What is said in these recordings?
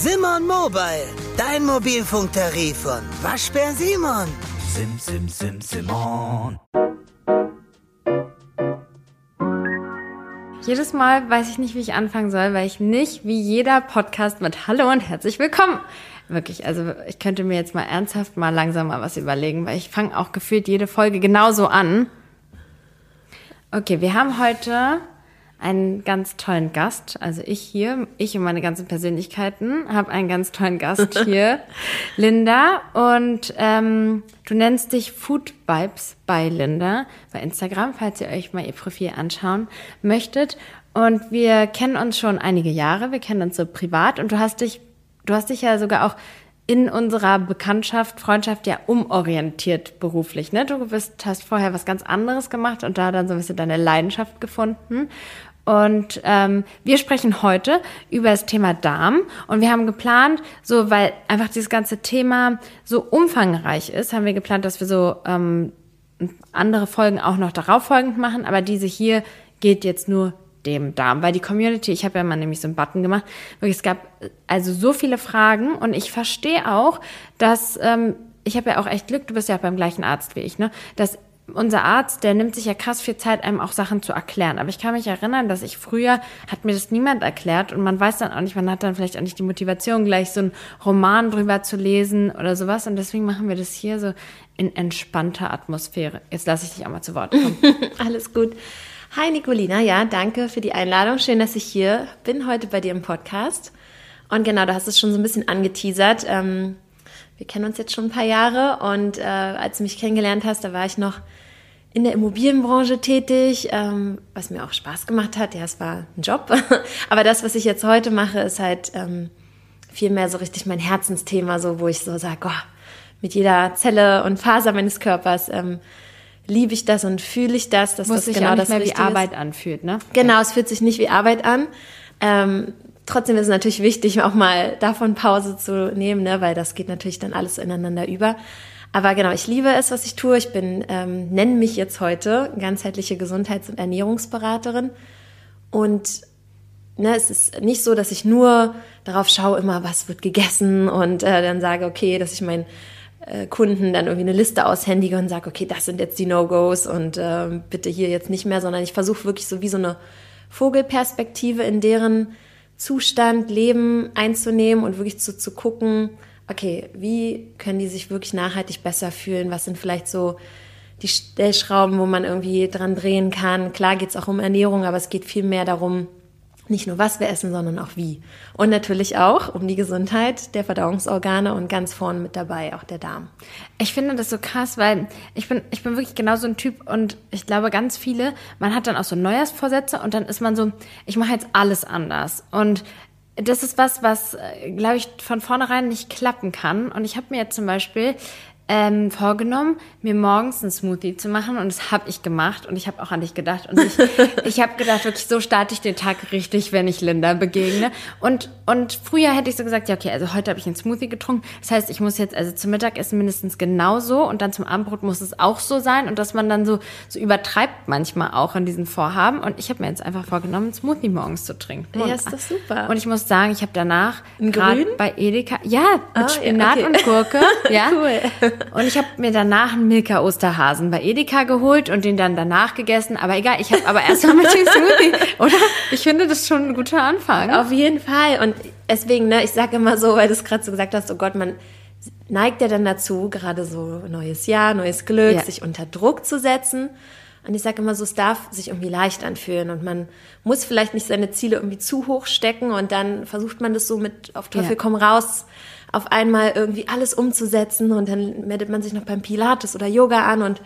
Simon Mobile, dein Mobilfunktarif von Waschbär Simon. Sim, sim, sim, Simon. Jedes Mal weiß ich nicht, wie ich anfangen soll, weil ich nicht wie jeder Podcast mit Hallo und herzlich willkommen. Wirklich, also ich könnte mir jetzt mal ernsthaft mal langsam mal was überlegen, weil ich fange auch gefühlt jede Folge genauso an. Okay, wir haben heute einen ganz tollen Gast. Also ich hier, ich und meine ganzen Persönlichkeiten, habe einen ganz tollen Gast hier, Linda. Und ähm, du nennst dich Food Vibes bei Linda bei Instagram, falls ihr euch mal ihr Profil anschauen möchtet. Und wir kennen uns schon einige Jahre, wir kennen uns so privat und du hast dich, du hast dich ja sogar auch in unserer Bekanntschaft, Freundschaft ja umorientiert beruflich. Ne? Du bist, hast vorher was ganz anderes gemacht und da dann so ein bisschen deine Leidenschaft gefunden. Und ähm, wir sprechen heute über das Thema Darm. Und wir haben geplant, so weil einfach dieses ganze Thema so umfangreich ist, haben wir geplant, dass wir so ähm, andere Folgen auch noch darauf folgend machen. Aber diese hier geht jetzt nur dem Darm, weil die Community, ich habe ja mal nämlich so einen Button gemacht, wirklich, es gab also so viele Fragen und ich verstehe auch, dass ähm, ich habe ja auch echt Glück, du bist ja auch beim gleichen Arzt wie ich, ne, dass unser Arzt, der nimmt sich ja krass viel Zeit, einem auch Sachen zu erklären. Aber ich kann mich erinnern, dass ich früher, hat mir das niemand erklärt und man weiß dann auch nicht, man hat dann vielleicht auch nicht die Motivation, gleich so einen Roman drüber zu lesen oder sowas. Und deswegen machen wir das hier so in entspannter Atmosphäre. Jetzt lasse ich dich auch mal zu Wort kommen. Alles gut. Hi Nicolina, ja, danke für die Einladung. Schön, dass ich hier bin heute bei dir im Podcast. Und genau, du hast es schon so ein bisschen angeteasert. Ähm, wir kennen uns jetzt schon ein paar Jahre und äh, als du mich kennengelernt hast, da war ich noch in der Immobilienbranche tätig, ähm, was mir auch Spaß gemacht hat. Ja, es war ein Job. Aber das, was ich jetzt heute mache, ist halt ähm, viel mehr so richtig mein Herzensthema, so wo ich so sage, oh, mit jeder Zelle und Faser meines Körpers ähm, liebe ich das und fühle ich das, dass Muss das sich genau auch nicht das mehr wie Arbeit ist. anfühlt, ne? Genau, es fühlt sich nicht wie Arbeit an. Ähm, trotzdem ist es natürlich wichtig, auch mal davon Pause zu nehmen, ne, weil das geht natürlich dann alles ineinander über. Aber genau, ich liebe es, was ich tue. Ich bin, ähm, nenne mich jetzt heute ganzheitliche Gesundheits- und Ernährungsberaterin. Und ne, es ist nicht so, dass ich nur darauf schaue, immer, was wird gegessen und äh, dann sage, okay, dass ich meinen äh, Kunden dann irgendwie eine Liste aushändige und sage, okay, das sind jetzt die No-Gos und äh, bitte hier jetzt nicht mehr, sondern ich versuche wirklich so wie so eine Vogelperspektive in deren Zustand, Leben einzunehmen und wirklich zu, zu gucken, okay, wie können die sich wirklich nachhaltig besser fühlen? Was sind vielleicht so die Stellschrauben, wo man irgendwie dran drehen kann? Klar geht es auch um Ernährung, aber es geht viel mehr darum, nicht nur was wir essen, sondern auch wie. Und natürlich auch um die Gesundheit der Verdauungsorgane und ganz vorne mit dabei auch der Darm. Ich finde das so krass, weil ich bin, ich bin wirklich genau so ein Typ und ich glaube ganz viele, man hat dann auch so Neujahrsvorsätze und dann ist man so, ich mache jetzt alles anders. Und das ist was, was, äh, glaube ich, von vornherein nicht klappen kann. Und ich habe mir jetzt zum Beispiel ähm, vorgenommen, mir morgens einen Smoothie zu machen und das habe ich gemacht und ich habe auch an dich gedacht und ich, ich habe gedacht, wirklich so starte ich den Tag richtig, wenn ich Linda begegne und und früher hätte ich so gesagt, ja okay, also heute habe ich einen Smoothie getrunken, das heißt, ich muss jetzt also zum Mittagessen mindestens genauso und dann zum Abendbrot muss es auch so sein und dass man dann so so übertreibt manchmal auch in diesen Vorhaben und ich habe mir jetzt einfach vorgenommen, einen Smoothie morgens zu trinken. Ja, ist das super. Und ich muss sagen, ich habe danach gerade bei Edeka, ja, mit Ah, Spinat okay. und Gurke, ja. Cool. Und ich habe mir danach einen Milka Osterhasen bei Edeka geholt und den dann danach gegessen. Aber egal, ich habe aber erstmal mit dem Smoothie, oder? Ich finde das schon ein guter Anfang. Auf jeden Fall. Und deswegen, ne, ich sage immer so, weil du es gerade so gesagt hast, oh Gott, man neigt ja dann dazu, gerade so neues Jahr, neues Glück, Ja. sich unter Druck zu setzen. Und ich sage immer so, es darf sich irgendwie leicht anfühlen und man muss vielleicht nicht seine Ziele irgendwie zu hoch stecken und dann versucht man das so mit auf Teufel Ja. komm raus auf einmal irgendwie alles umzusetzen und dann meldet man sich noch beim Pilates oder Yoga an und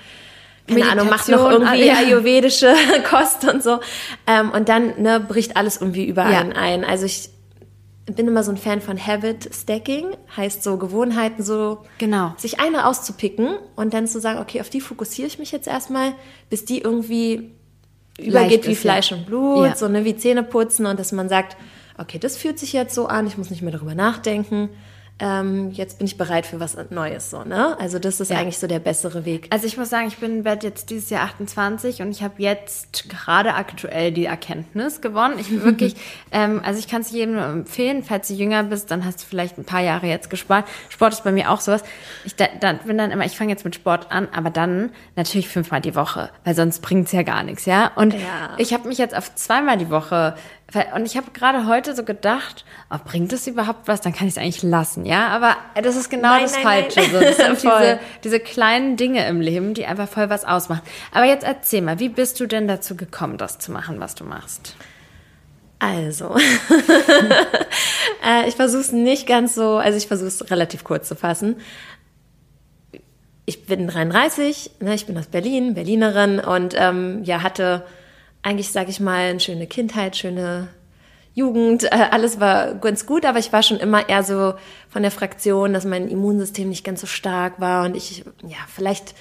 keine Ahnung, macht noch Meditation, irgendwie ah, ja. ayurvedische Kost und so. Ähm, und dann ne, bricht alles irgendwie über Ja. einen ein. Also ich bin immer so ein Fan von Habit Stacking, heißt so Gewohnheiten so Genau. sich eine auszupicken und dann zu sagen, okay, auf die fokussiere ich mich jetzt erstmal, bis die irgendwie übergeht wie ist, ja. Fleisch und Blut, Ja. so ne, wie Zähne putzen und dass man sagt, okay, das fühlt sich jetzt so an, ich muss nicht mehr darüber nachdenken. Ähm, jetzt bin ich bereit für was Neues, so, ne? Also das ist Ja. eigentlich so der bessere Weg. Also ich muss sagen, ich bin werde jetzt dieses Jahr 28 und ich habe jetzt gerade aktuell die Erkenntnis gewonnen. Ich bin wirklich, ähm, also ich kann es jedem empfehlen, falls du jünger bist, dann hast du vielleicht ein paar Jahre jetzt gespart. Sport ist bei mir auch sowas. Ich da, dann bin dann immer, ich fange jetzt mit Sport an, aber dann natürlich fünfmal die Woche, weil sonst bringt's ja gar nichts, ja. Und Ja. ich habe mich jetzt auf zweimal die Woche und ich habe gerade heute so gedacht, oh, bringt das überhaupt was? Dann kann ich es eigentlich lassen, ja. Aber das ist genau Nein, das nein, Falsche. nein. So. Das sind diese, diese kleinen Dinge im Leben, die einfach voll was ausmachen. Aber jetzt erzähl mal, wie bist du denn dazu gekommen, das zu machen, was du machst? Also, äh, ich versuche es nicht ganz so, also ich versuche es relativ kurz zu fassen. Ich bin 33, ne, ich bin aus Berlin, Berlinerin und ähm, ja, hatte eigentlich, sage ich mal, eine schöne Kindheit, schöne Jugend, äh, alles war ganz gut, aber ich war schon immer eher so von der Fraktion, dass mein Immunsystem nicht ganz so stark war und ich, ja, vielleicht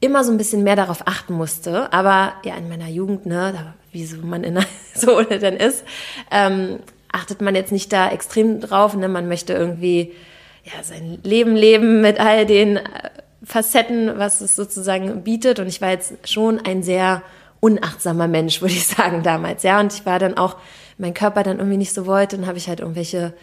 immer so ein bisschen mehr darauf achten musste. Aber ja, in meiner Jugend, ne, wie so man in so dann ist, ähm, achtet man jetzt nicht da extrem drauf. Ne? Man möchte irgendwie ja, sein Leben leben mit all den äh, Facetten, was es sozusagen bietet. Und ich war jetzt schon ein sehr unachtsamer Mensch, würde ich sagen, damals. Ja, und ich war dann auch, mein Körper dann irgendwie nicht so wollte, dann habe ich halt irgendwelche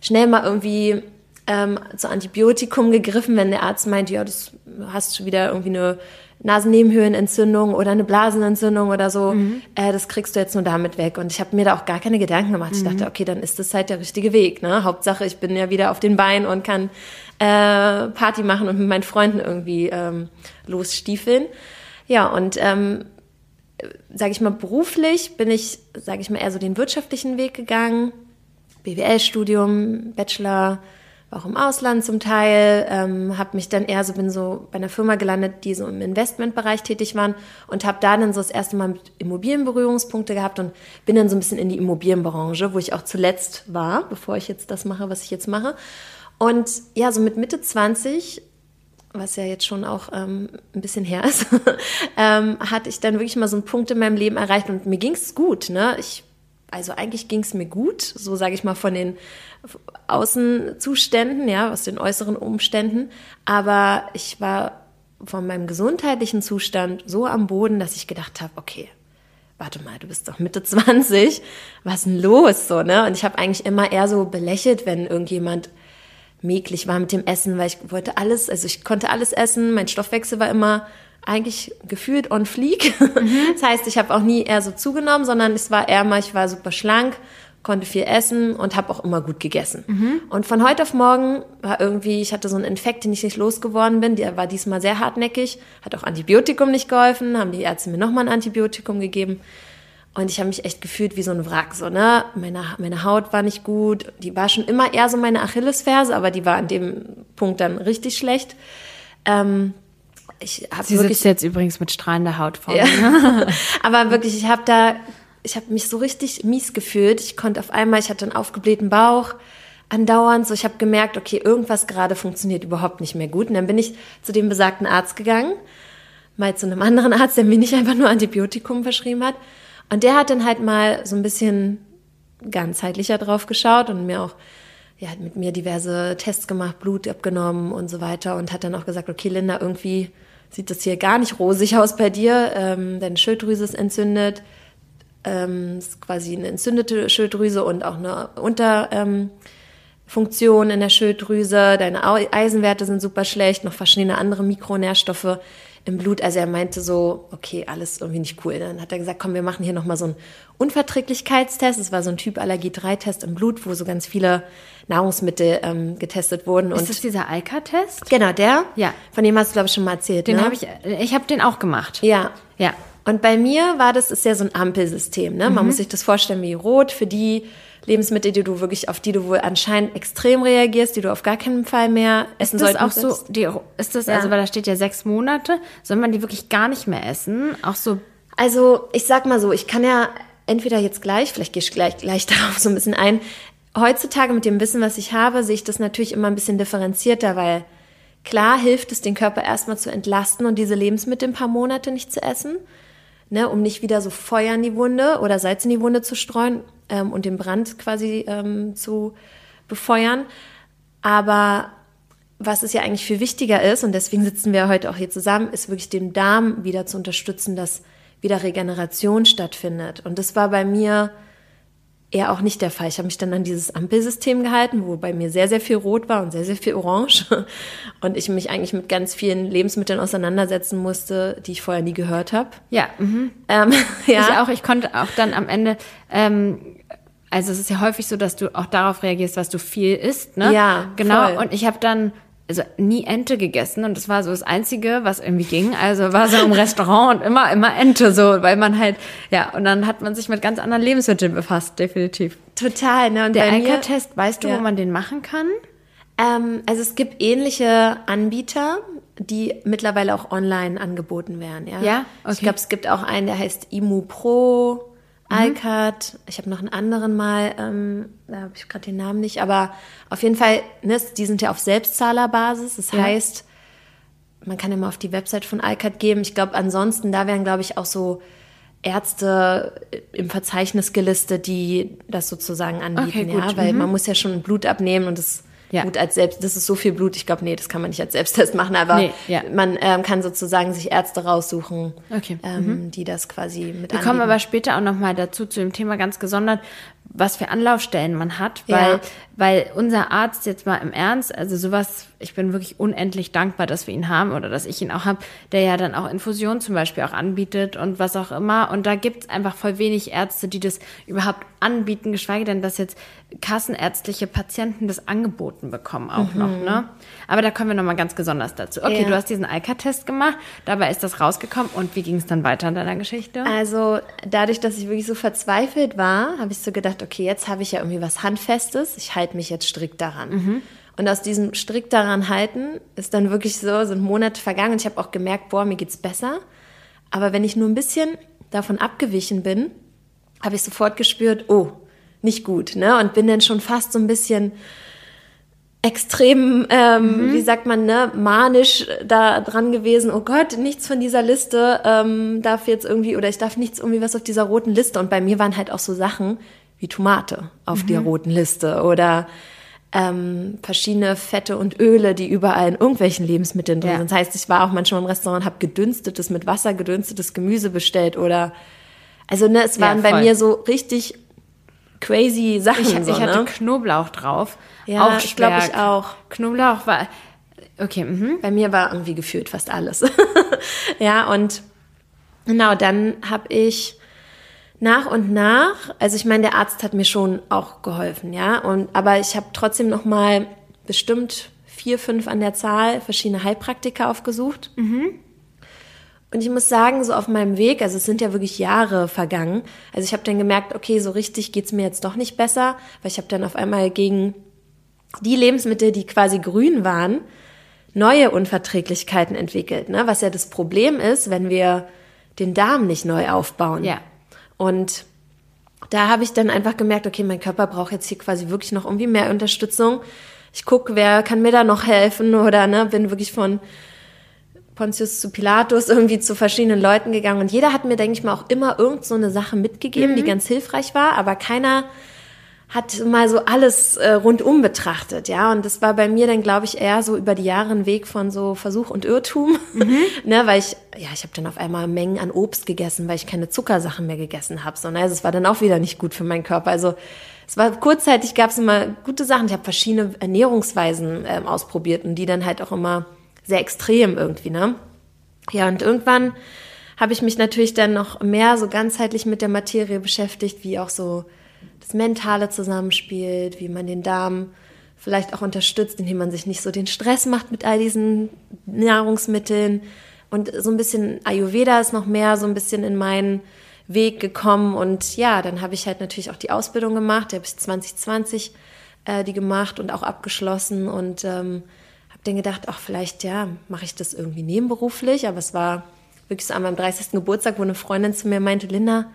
schnell mal irgendwie ähm, zu Antibiotikum gegriffen, wenn der Arzt meint, ja, das hast du wieder irgendwie eine Nasennebenhöhlenentzündung oder eine Blasenentzündung oder so, äh, das kriegst du jetzt nur damit weg. Und ich habe mir da auch gar keine Gedanken gemacht. Ich dachte, okay, dann ist das halt der richtige Weg. Ne? Hauptsache, ich bin ja wieder auf den Beinen und kann äh, Party machen und mit meinen Freunden irgendwie ähm, losstiefeln. Ja, und ähm, sage ich mal, beruflich bin ich, sage ich mal, eher so den wirtschaftlichen Weg gegangen. BWL-Studium, Bachelor, war auch im Ausland zum Teil, ähm, habe mich dann eher so, bin so bei einer Firma gelandet, die so im Investmentbereich tätig waren und habe da dann so das erste Mal mit Immobilien Berührungspunkte gehabt und bin dann so ein bisschen in die Immobilienbranche, wo ich auch zuletzt war, bevor ich jetzt das mache, was ich jetzt mache. Und ja, so mit Mitte 20 was ja jetzt schon auch ähm, ein bisschen her ist, ähm, hatte ich dann wirklich mal so einen Punkt in meinem Leben erreicht und mir ging's gut. Ne? Ich, also eigentlich ging's mir gut, so sage ich mal von den Außenzuständen, ja, aus den äußeren Umständen. Aber ich war von meinem gesundheitlichen Zustand so am Boden, dass ich gedacht habe, okay, warte mal, du bist doch Mitte 20, was denn los so, ne? Und ich habe eigentlich immer eher so belächelt, wenn irgendjemand mäglich war mit dem Essen, weil ich wollte alles, also ich konnte alles essen, mein Stoffwechsel war immer eigentlich gefühlt on fleek. Das heißt, ich habe auch nie eher so zugenommen, sondern es war eher mal, ich war super schlank, konnte viel essen und habe auch immer gut gegessen. Und von heute auf morgen war irgendwie, ich hatte so einen Infekt, den ich nicht losgeworden bin, der war diesmal sehr hartnäckig, hat auch Antibiotikum nicht geholfen, haben die Ärzte mir nochmal ein Antibiotikum gegeben. Und ich habe mich echt gefühlt wie so ein Wrack, so, ne? Meine, meine Haut war nicht gut. Die war schon immer eher so meine Achillesferse, aber die war an dem Punkt dann richtig schlecht. Ähm, ich habe Sie wirklich sitzt jetzt übrigens mit strahlender Haut vor. ja. Aber wirklich, ich habe da, ich habe mich so richtig mies gefühlt. Ich konnte auf einmal, ich hatte einen aufgeblähten Bauch, andauernd so. Ich habe gemerkt, okay, irgendwas gerade funktioniert überhaupt nicht mehr gut. Und dann bin ich zu dem besagten Arzt gegangen, mal zu einem anderen Arzt, der mir nicht einfach nur Antibiotikum verschrieben hat. Und der hat dann halt mal so ein bisschen ganzheitlicher drauf geschaut und mir auch ja, hat mit mir diverse Tests gemacht, Blut abgenommen und so weiter und hat dann auch gesagt, okay, Linda, irgendwie sieht das hier gar nicht rosig aus bei dir. Ähm, deine Schilddrüse ist entzündet. Ähm, ist quasi eine entzündete Schilddrüse und auch eine Unterfunktion ähm, in der Schilddrüse. Deine Eisenwerte sind super schlecht, noch verschiedene andere Mikronährstoffe im Blut. Also er meinte so, okay, alles irgendwie nicht cool. Dann hat er gesagt, komm, wir machen hier nochmal so einen Unverträglichkeitstest. Es war so ein Typ Allergie-3-Test im Blut, wo so ganz viele Nahrungsmittel ähm, getestet wurden. Ist und das dieser Alka-Test? Genau, der? Ja. Von dem hast du, glaube ich, schon mal erzählt. Den ne? habe ich, ich habe den auch gemacht. Ja. Ja. Und bei mir war das, ist ja so ein Ampelsystem. Ne? Man Mhm. muss sich das vorstellen wie rot für die Lebensmittel, die du wirklich, auf die du wohl anscheinend extrem reagierst, die du auf gar keinen Fall mehr essen Ist das solltest. auch so, die, ist das, Ja. also, weil da steht ja sechs Monate, soll man die wirklich gar nicht mehr essen? Auch so, Also, ich sag mal so, ich kann ja entweder jetzt gleich, vielleicht gehe ich gleich, gleich darauf so ein bisschen ein. Heutzutage mit dem Wissen, was ich habe, sehe ich das natürlich immer ein bisschen differenzierter, weil klar hilft es, den Körper erstmal zu entlasten und diese Lebensmittel ein paar Monate nicht zu essen, ne, um nicht wieder so Feuer in die Wunde oder Salz in die Wunde zu streuen ähm, und den Brand quasi ähm, zu befeuern. Aber was es ja eigentlich viel wichtiger ist, und deswegen sitzen wir heute auch hier zusammen, ist wirklich den Darm wieder zu unterstützen, dass wieder Regeneration stattfindet. Und das war bei mir eher auch nicht der Fall. Ich habe mich dann an dieses Ampelsystem gehalten, wo bei mir sehr, sehr viel Rot war und sehr, sehr viel Orange. Und ich mich eigentlich mit ganz vielen Lebensmitteln auseinandersetzen musste, die ich vorher nie gehört habe. Ja, mhm. Ähm, ja. Ich auch, ich konnte auch dann am Ende, ähm, also es ist ja häufig so, dass du auch darauf reagierst, was du viel isst, ne? Ja, genau. voll. Und ich habe dann also nie Ente gegessen und das war so das Einzige, was irgendwie ging. Also war so im Restaurant und immer, immer Ente so, weil man halt, ja, und dann hat man sich mit ganz anderen Lebensmitteln befasst, definitiv. Total, ne? Und Der Alka-Test, weißt du, Ja. wo man den machen kann? Ähm, also es gibt ähnliche Anbieter, die mittlerweile auch online angeboten werden. Ja, Ja? Ich Okay. glaube, es gibt auch einen, der heißt Imu Pro, Alcat. Ich habe noch einen anderen mal, ähm, da habe ich gerade den Namen nicht, aber auf jeden Fall, ne, die sind ja auf Selbstzahlerbasis. Das Ja. heißt, man kann immer auf die Website von Alcat geben. Ich glaube, ansonsten, da wären, glaube ich, auch so Ärzte im Verzeichnis gelistet, die das sozusagen anbieten, Okay, ja, weil Mhm. man muss ja schon Blut abnehmen und das Ja. gut als selbst, das ist so viel Blut, ich glaube, nee, das kann man nicht als Selbsttest machen, aber Nee, ja. man ähm, kann sozusagen sich Ärzte raussuchen, Okay, ähm, die das quasi mit Wir kommen anbieten. aber später auch nochmal dazu, zu dem Thema ganz gesondert, was für Anlaufstellen man hat, weil, Ja. weil unser Arzt jetzt mal im Ernst, also sowas, ich bin wirklich unendlich dankbar, dass wir ihn haben oder dass ich ihn auch habe, der ja dann auch Infusionen zum Beispiel auch anbietet und was auch immer. Und da gibt's einfach voll wenig Ärzte, die das überhaupt anbieten, geschweige denn, dass jetzt kassenärztliche Patienten das angeboten bekommen auch noch, ne? Aber da kommen wir nochmal ganz besonders dazu. Okay, Mhm. Ja. du hast diesen Alka-Test gemacht, dabei ist das rausgekommen und wie ging es dann weiter in deiner Geschichte? Also dadurch, dass ich wirklich so verzweifelt war, habe ich so gedacht, okay, jetzt habe ich ja irgendwie was Handfestes, ich halte mich jetzt strikt daran. Und aus diesem strikt daran halten ist dann wirklich so, sind Monate vergangen und ich habe auch gemerkt, boah, mir geht's besser. Aber wenn ich nur ein bisschen davon abgewichen bin, habe ich sofort gespürt, oh, nicht gut, ne? Und bin dann schon fast so ein bisschen extrem, ähm, wie sagt man, ne, manisch da dran gewesen, oh Gott, nichts von dieser Liste ähm, darf jetzt irgendwie, oder ich darf nichts irgendwie was auf dieser roten Liste. Und bei mir waren halt auch so Sachen wie Tomate auf der roten Liste oder ähm, verschiedene Fette und Öle, die überall in irgendwelchen Lebensmitteln drin Ja. sind. Das heißt, ich war auch manchmal im Restaurant, habe gedünstetes mit Wasser gedünstetes Gemüse bestellt oder also ne, es Ja, waren bei voll. mir so richtig crazy Sachen. Ich, so, ich hatte ne? Knoblauch drauf. Ja, auch ich glaub, ich auch. Knoblauch war. Okay, mhm. Bei mir war irgendwie gefühlt fast alles. ja, und genau, dann habe ich nach und nach, also ich meine, der Arzt hat mir schon auch geholfen, ja, und aber ich habe trotzdem noch mal bestimmt vier, fünf an der Zahl verschiedene Heilpraktiker aufgesucht. Und ich muss sagen, so auf meinem Weg, also es sind ja wirklich Jahre vergangen. Also ich habe dann gemerkt, okay, so richtig geht's mir jetzt doch nicht besser, weil ich habe dann auf einmal gegen die Lebensmittel, die quasi grün waren, neue Unverträglichkeiten entwickelt. Ne? Was ja das Problem ist, wenn wir den Darm nicht neu aufbauen. Ja. Und da habe ich dann einfach gemerkt, okay, mein Körper braucht jetzt hier quasi wirklich noch irgendwie mehr Unterstützung. Ich gucke, wer kann mir da noch helfen oder ne, bin wirklich von Pontius zu Pilatus irgendwie zu verschiedenen Leuten gegangen und jeder hat mir, denke ich mal, auch immer irgend so eine Sache mitgegeben, die ganz hilfreich war, aber keiner hat mal so alles äh, rundum betrachtet, ja. Und das war bei mir dann, glaube ich, eher so über die Jahre ein Weg von so Versuch und Irrtum, ne, weil ich, ja, ich habe dann auf einmal Mengen an Obst gegessen, weil ich keine Zuckersachen mehr gegessen habe. So, ne, also es war dann auch wieder nicht gut für meinen Körper. Also es war kurzzeitig gab es immer gute Sachen. Ich habe verschiedene Ernährungsweisen ähm, ausprobiert und die dann halt auch immer sehr extrem irgendwie, ne? Ja, und irgendwann habe ich mich natürlich dann noch mehr so ganzheitlich mit der Materie beschäftigt, wie auch so das Mentale zusammenspielt, wie man den Darm vielleicht auch unterstützt, indem man sich nicht so den Stress macht mit all diesen Nahrungsmitteln. Und so ein bisschen Ayurveda ist noch mehr so ein bisschen in meinen Weg gekommen. Und ja, dann habe ich halt natürlich auch die Ausbildung gemacht. Da habe ich 2020 äh, die gemacht und auch abgeschlossen und ähm, habe dann gedacht, ach, vielleicht, ja, mache ich das irgendwie nebenberuflich. Aber es war wirklich so an meinem 30. Geburtstag, wo eine Freundin zu mir meinte, Linda,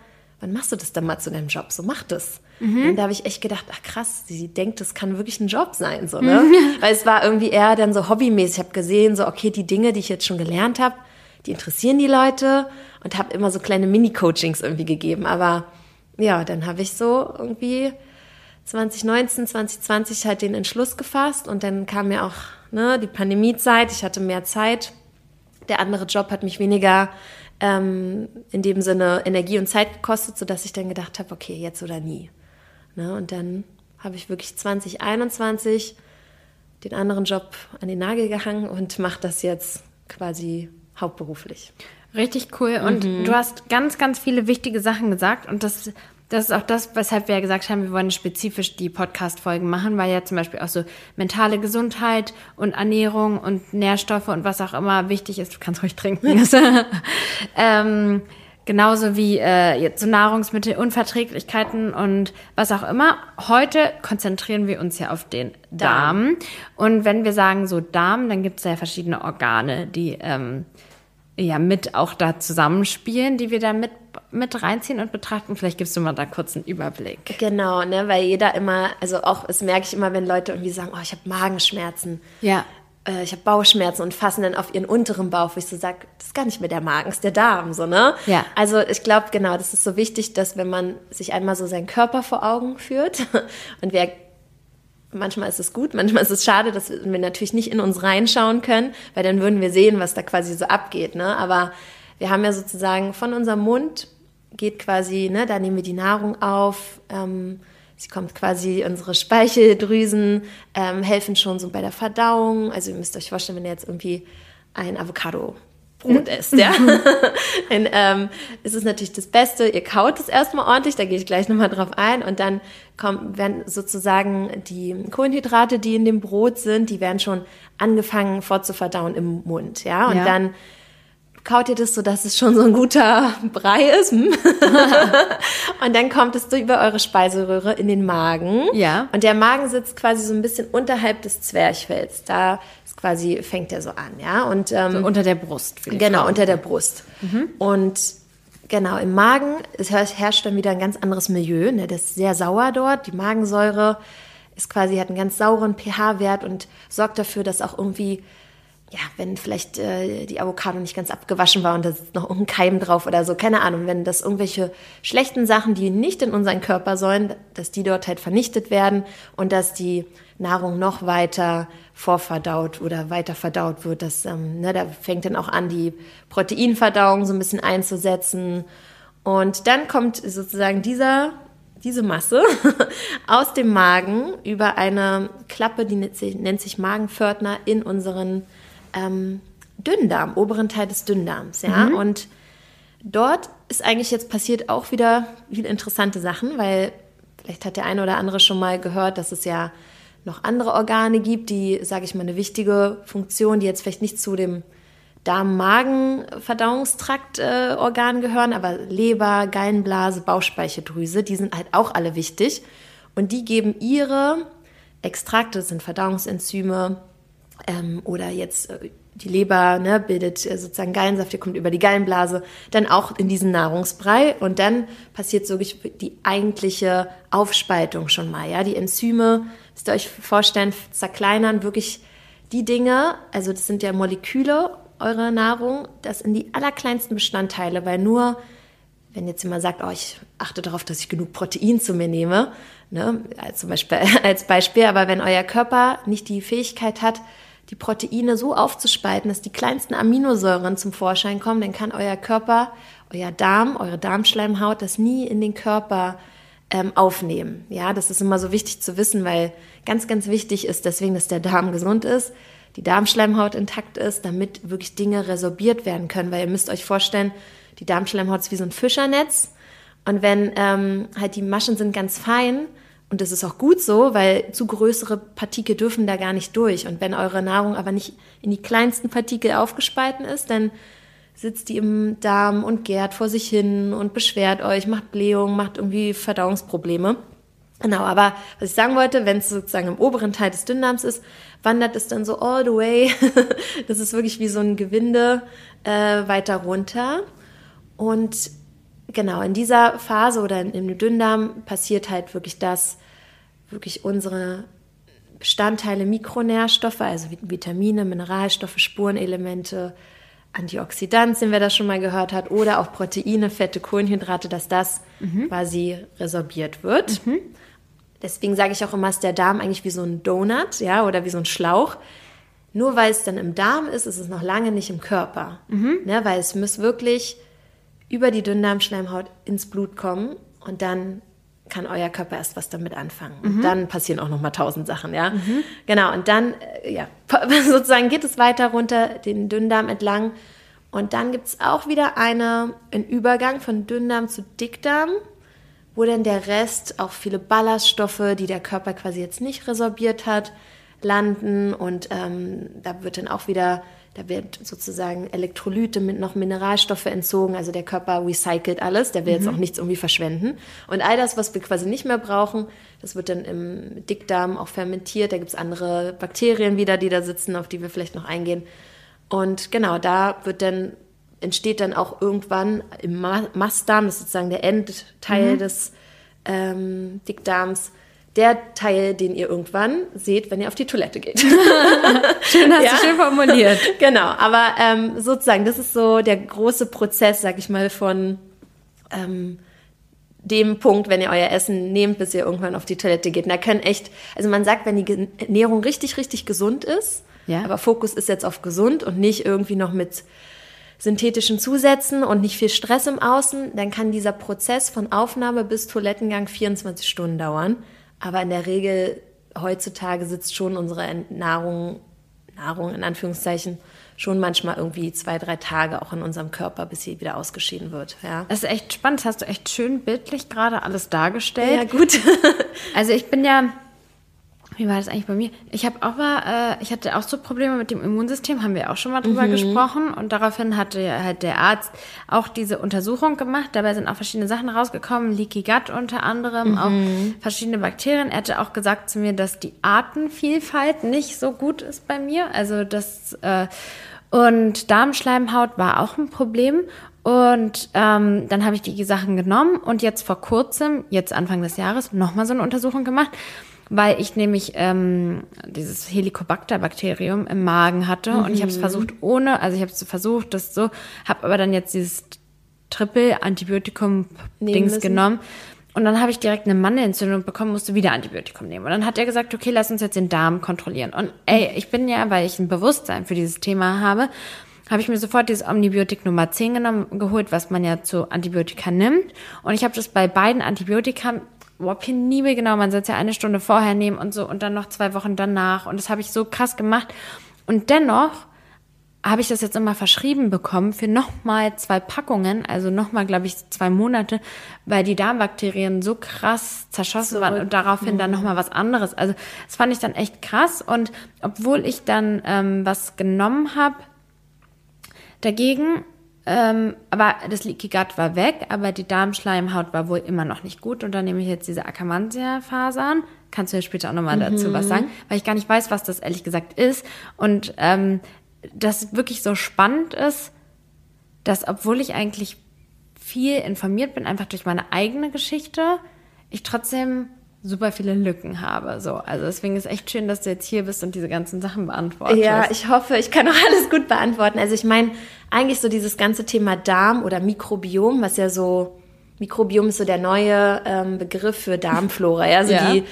wann machst du das dann mal zu deinem Job? So mach das. Und da habe ich echt gedacht, ach krass, sie denkt, das kann wirklich ein Job sein, so, ne? Weil es war irgendwie eher dann so hobbymäßig. Ich habe gesehen, so, okay, die Dinge, die ich jetzt schon gelernt habe, die interessieren die Leute und habe immer so kleine Mini-Coachings irgendwie gegeben. Aber ja, dann habe ich so irgendwie 2019, 2020 halt den Entschluss gefasst und dann kam mir auch ne, die Pandemiezeit, ich hatte mehr Zeit. Der andere Job hat mich weniger ähm, in dem Sinne Energie und Zeit gekostet, sodass ich dann gedacht habe, okay, jetzt oder nie. Ne, und dann habe ich wirklich 2021 den anderen Job an den Nagel gehangen und mache das jetzt quasi hauptberuflich. Richtig cool. Und mhm. du hast ganz, ganz viele wichtige Sachen gesagt. Und das, das ist auch das, weshalb wir ja gesagt haben, wir wollen spezifisch die Podcast-Folgen machen, weil ja zum Beispiel auch so mentale Gesundheit und Ernährung und Nährstoffe und was auch immer wichtig ist. Du kannst ruhig trinken. ähm, genauso wie äh, jetzt so Nahrungsmittelunverträglichkeiten und was auch immer. Heute konzentrieren wir uns ja auf den Darm. Darm. Und wenn wir sagen so Darm, dann gibt es ja verschiedene Organe, die ähm, ja mit auch da zusammenspielen, die wir da mit, mit reinziehen und betrachten. Vielleicht gibst du mal da kurz einen Überblick. Genau, ne, weil jeder immer, also auch, das merke ich immer, wenn Leute irgendwie sagen, oh, ich habe Magenschmerzen. Ja. Äh, ich habe Bauchschmerzen und fassen dann auf ihren unteren Bauch, wo ich so sage, das ist gar nicht mehr der Magen, das ist der Darm, so, ne? Ja. Also ich glaube, genau, das ist so wichtig, dass wenn man sich einmal so seinen Körper vor Augen führt und wir manchmal ist es gut, manchmal ist es schade, dass wir natürlich nicht in uns reinschauen können, weil dann würden wir sehen, was da quasi so abgeht. Ne? Aber wir haben ja sozusagen von unserem Mund geht quasi, ne, da nehmen wir die Nahrung auf, ähm, sie kommt quasi, unsere Speicheldrüsen ähm, helfen schon so bei der Verdauung. Also ihr müsst euch vorstellen, wenn ihr jetzt irgendwie ein Avocado Brot isst, ja. dann ähm, ist es natürlich das Beste. Ihr kaut es erstmal ordentlich, da gehe ich gleich nochmal drauf ein. Und dann kommen, werden sozusagen die Kohlenhydrate, die in dem Brot sind, die werden schon angefangen fortzuverdauen im Mund, ja. Und ja. dann kaut ihr das so, dass es schon so ein guter Brei ist. Hm? und dann kommt es über eure Speiseröhre in den Magen. Ja. Und der Magen sitzt quasi so ein bisschen unterhalb des Zwerchfells. Da ist quasi fängt er so an, ja. Und ähm, so unter der Brust. genau, unter der Brust. Mhm. Und genau im Magen es herrscht dann wieder ein ganz anderes Milieu. Ne? Das ist sehr sauer dort. Die Magensäure ist quasi hat einen ganz sauren pH-Wert und sorgt dafür, dass auch irgendwie ja, wenn vielleicht äh, die Avocado nicht ganz abgewaschen war und da ist noch irgendein Keim drauf oder so, keine Ahnung, wenn das irgendwelche schlechten Sachen, die nicht in unseren Körper sollen, dass die dort halt vernichtet werden und dass die Nahrung noch weiter vorverdaut oder weiter verdaut wird. Das, ähm, ne, da fängt dann auch an, die Proteinverdauung so ein bisschen einzusetzen. Und dann kommt sozusagen dieser diese Masse aus dem Magen über eine Klappe, die nennt sich, nennt sich Magenpförtner, in unseren ähm, Dünndarm, oberen Teil des Dünndarms, ja. Mhm. Und dort ist eigentlich jetzt passiert auch wieder viele interessante Sachen, weil vielleicht hat der eine oder andere schon mal gehört, dass es ja noch andere Organe gibt, die, sage ich mal, eine wichtige Funktion, die jetzt vielleicht nicht zu dem Darm-Magen-Verdauungstrakt-Organ äh, gehören, aber Leber, Gallenblase, Bauchspeicheldrüse, die sind halt auch alle wichtig. Und die geben ihre Extrakte, das sind Verdauungsenzyme, ähm, oder jetzt äh, die Leber ne, bildet äh, sozusagen Gallensaft, der kommt über die Gallenblase, dann auch in diesen Nahrungsbrei und dann passiert so die eigentliche Aufspaltung schon mal. Ja, die Enzyme, müsst ihr euch vorstellen, zerkleinern wirklich die Dinge, also das sind ja Moleküle eurer Nahrung, das in die allerkleinsten Bestandteile, weil nur wenn jetzt jemand sagt, oh, ich achte darauf, dass ich genug Protein zu mir nehme, ne, zum Beispiel als Beispiel, aber wenn euer Körper nicht die Fähigkeit hat, die Proteine so aufzuspalten, dass die kleinsten Aminosäuren zum Vorschein kommen, dann kann euer Körper, euer Darm, eure Darmschleimhaut das nie in den Körper ähm, aufnehmen. Ja, das ist immer so wichtig zu wissen, weil ganz, ganz wichtig ist deswegen, dass der Darm gesund ist, die Darmschleimhaut intakt ist, damit wirklich Dinge resorbiert werden können. Weil ihr müsst euch vorstellen, die Darmschleimhaut ist wie so ein Fischernetz. Und wenn ähm, halt die Maschen sind ganz fein, und das ist auch gut so, weil zu größere Partikel dürfen da gar nicht durch. Und wenn eure Nahrung aber nicht in die kleinsten Partikel aufgespalten ist, dann sitzt die im Darm und gärt vor sich hin und beschwert euch, macht Blähung, macht irgendwie Verdauungsprobleme. Genau, aber was ich sagen wollte, wenn es sozusagen im oberen Teil des Dünndarms ist, wandert es dann so all the way. das ist wirklich wie so ein Gewinde äh, weiter runter. Und genau, in dieser Phase oder im Dünndarm passiert halt wirklich das, wirklich unsere Bestandteile Mikronährstoffe, also Vitamine, Mineralstoffe, Spurenelemente, Antioxidantien, wer das schon mal gehört hat, oder auch Proteine, Fette, Kohlenhydrate, dass das mhm. quasi resorbiert wird. Mhm. deswegen sage ich auch immer, ist der Darm eigentlich wie so ein Donut, ja, oder wie so ein Schlauch. Nur weil es dann im Darm ist, ist es noch lange nicht im Körper. Ne, weil es muss wirklich über die Dünndarmschleimhaut ins Blut kommen und dann kann euer Körper erst was damit anfangen. Und dann passieren auch noch mal tausend Sachen, ja. Genau, und dann, äh, ja, sozusagen geht es weiter runter den Dünndarm entlang. Und dann gibt es auch wieder eine, einen Übergang von Dünndarm zu Dickdarm, wo dann der Rest, auch viele Ballaststoffe, die der Körper quasi jetzt nicht resorbiert hat, landen. Und ähm, da wird dann auch wieder, da wird sozusagen Elektrolyte mit noch Mineralstoffe entzogen. Also der Körper recycelt alles, der will jetzt auch nichts irgendwie verschwenden. Und all das, was wir quasi nicht mehr brauchen, das wird dann im Dickdarm auch fermentiert. Da gibt es andere Bakterien wieder, die da sitzen, auf die wir vielleicht noch eingehen. Und genau, da wird dann, entsteht dann auch irgendwann im Ma Mastdarm, das ist sozusagen der Endteil des ähm, Dickdarms, der Teil, den ihr irgendwann seht, wenn ihr auf die Toilette geht. Schön, hast Ja. du schön formuliert. genau, aber ähm, sozusagen, das ist so der große Prozess, sag ich mal, von ähm, dem Punkt, wenn ihr euer Essen nehmt, bis ihr irgendwann auf die Toilette geht. Und da können echt, also man sagt, wenn die Ernährung richtig, richtig gesund ist, Ja. aber Fokus ist jetzt auf gesund und nicht irgendwie noch mit synthetischen Zusätzen und nicht viel Stress im Außen, dann kann dieser Prozess von Aufnahme bis Toilettengang 24 Stunden dauern. Aber in der Regel heutzutage sitzt schon unsere Nahrung, Nahrung in Anführungszeichen, schon manchmal irgendwie zwei, drei Tage auch in unserem Körper, bis sie wieder ausgeschieden wird. Ja, Das ist echt spannend. Das hast du echt schön bildlich gerade alles dargestellt. ja gut. Also ich bin ja, wie war das eigentlich bei mir? Ich habe auch mal, äh, ich hatte auch so Probleme mit dem Immunsystem, haben wir auch schon mal drüber gesprochen. Und daraufhin hatte halt der Arzt auch diese Untersuchung gemacht. Dabei sind auch verschiedene Sachen rausgekommen, Leaky Gut unter anderem, auch verschiedene Bakterien. Er hatte auch gesagt zu mir, dass die Artenvielfalt nicht so gut ist bei mir. Also das äh, und Darmschleimhaut war auch ein Problem. Und ähm, dann habe ich die Sachen genommen und jetzt vor kurzem, jetzt Anfang des Jahres, nochmal so eine Untersuchung gemacht, weil ich nämlich ähm, dieses Helicobacter-Bakterium im Magen hatte und ich habe es versucht ohne, also ich habe es versucht, das so, habe aber dann jetzt dieses Triple-Antibiotikum-Dings genommen. Und dann habe ich direkt eine Mandelentzündung bekommen, musste wieder Antibiotikum nehmen. Und dann hat er gesagt, okay, lass uns jetzt den Darm kontrollieren. Und ey, ich bin ja, weil ich ein Bewusstsein für dieses Thema habe, habe ich mir sofort dieses Omnibiotik Nummer 10 genommen, geholt, was man ja zu Antibiotika nimmt. Und ich habe das bei beiden Antibiotika, boah, penibel genau, man soll es ja eine Stunde vorher nehmen und so und dann noch zwei Wochen danach. Und das habe ich so krass gemacht. Und dennoch habe ich das jetzt immer verschrieben bekommen für nochmal zwei Packungen, also nochmal, glaube ich, zwei Monate, weil die Darmbakterien so krass zerschossen waren und daraufhin dann nochmal was anderes. Also das fand ich dann echt krass und obwohl ich dann ähm, was genommen habe, dagegen, ähm, aber das Leaky Gut war weg, aber die Darmschleimhaut war wohl immer noch nicht gut. Und dann nehme ich jetzt diese Akkermansia-Fasern. Kannst du mir später auch nochmal dazu was sagen, weil ich gar nicht weiß, was das ehrlich gesagt ist. Und ähm, das wirklich so spannend ist, dass obwohl ich eigentlich viel informiert bin, einfach durch meine eigene Geschichte, ich trotzdem super viele Lücken habe. So, also deswegen ist echt schön, dass du jetzt hier bist und diese ganzen Sachen beantwortest. Ja, ich hoffe, ich kann auch alles gut beantworten. Also ich meine, eigentlich so dieses ganze Thema Darm oder Mikrobiom, was ja so, Mikrobiom ist so der neue ähm, Begriff für Darmflora, ja, so Ja. die,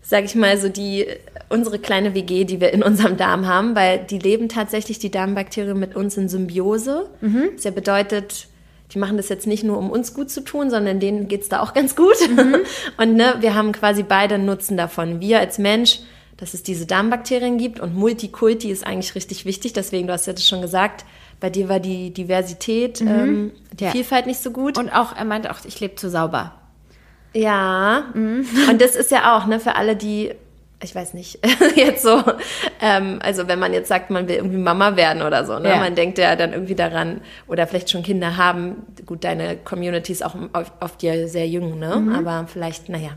sag ich mal, so die, unsere kleine WG, die wir in unserem Darm haben, weil die leben tatsächlich, die Darmbakterien mit uns in Symbiose. Das ja bedeutet, die machen das jetzt nicht nur, um uns gut zu tun, sondern denen geht's da auch ganz gut. Und ne, wir haben quasi beide einen Nutzen davon. Wir als Mensch, dass es diese Darmbakterien gibt und Multikulti ist eigentlich richtig wichtig. Deswegen, du hast ja das schon gesagt, bei dir war die Diversität, ähm, die Ja. Vielfalt nicht so gut. Und auch, er meinte auch, ich lebe zu sauber. Ja, und das ist ja auch, ne, für alle, die, ich weiß nicht, jetzt so, ähm, also wenn man jetzt sagt, man will irgendwie Mama werden oder so, ne, Ja. man denkt ja dann irgendwie daran, oder vielleicht schon Kinder haben, gut, deine Community ist auch oft, ja sehr jung, ne, aber vielleicht, naja,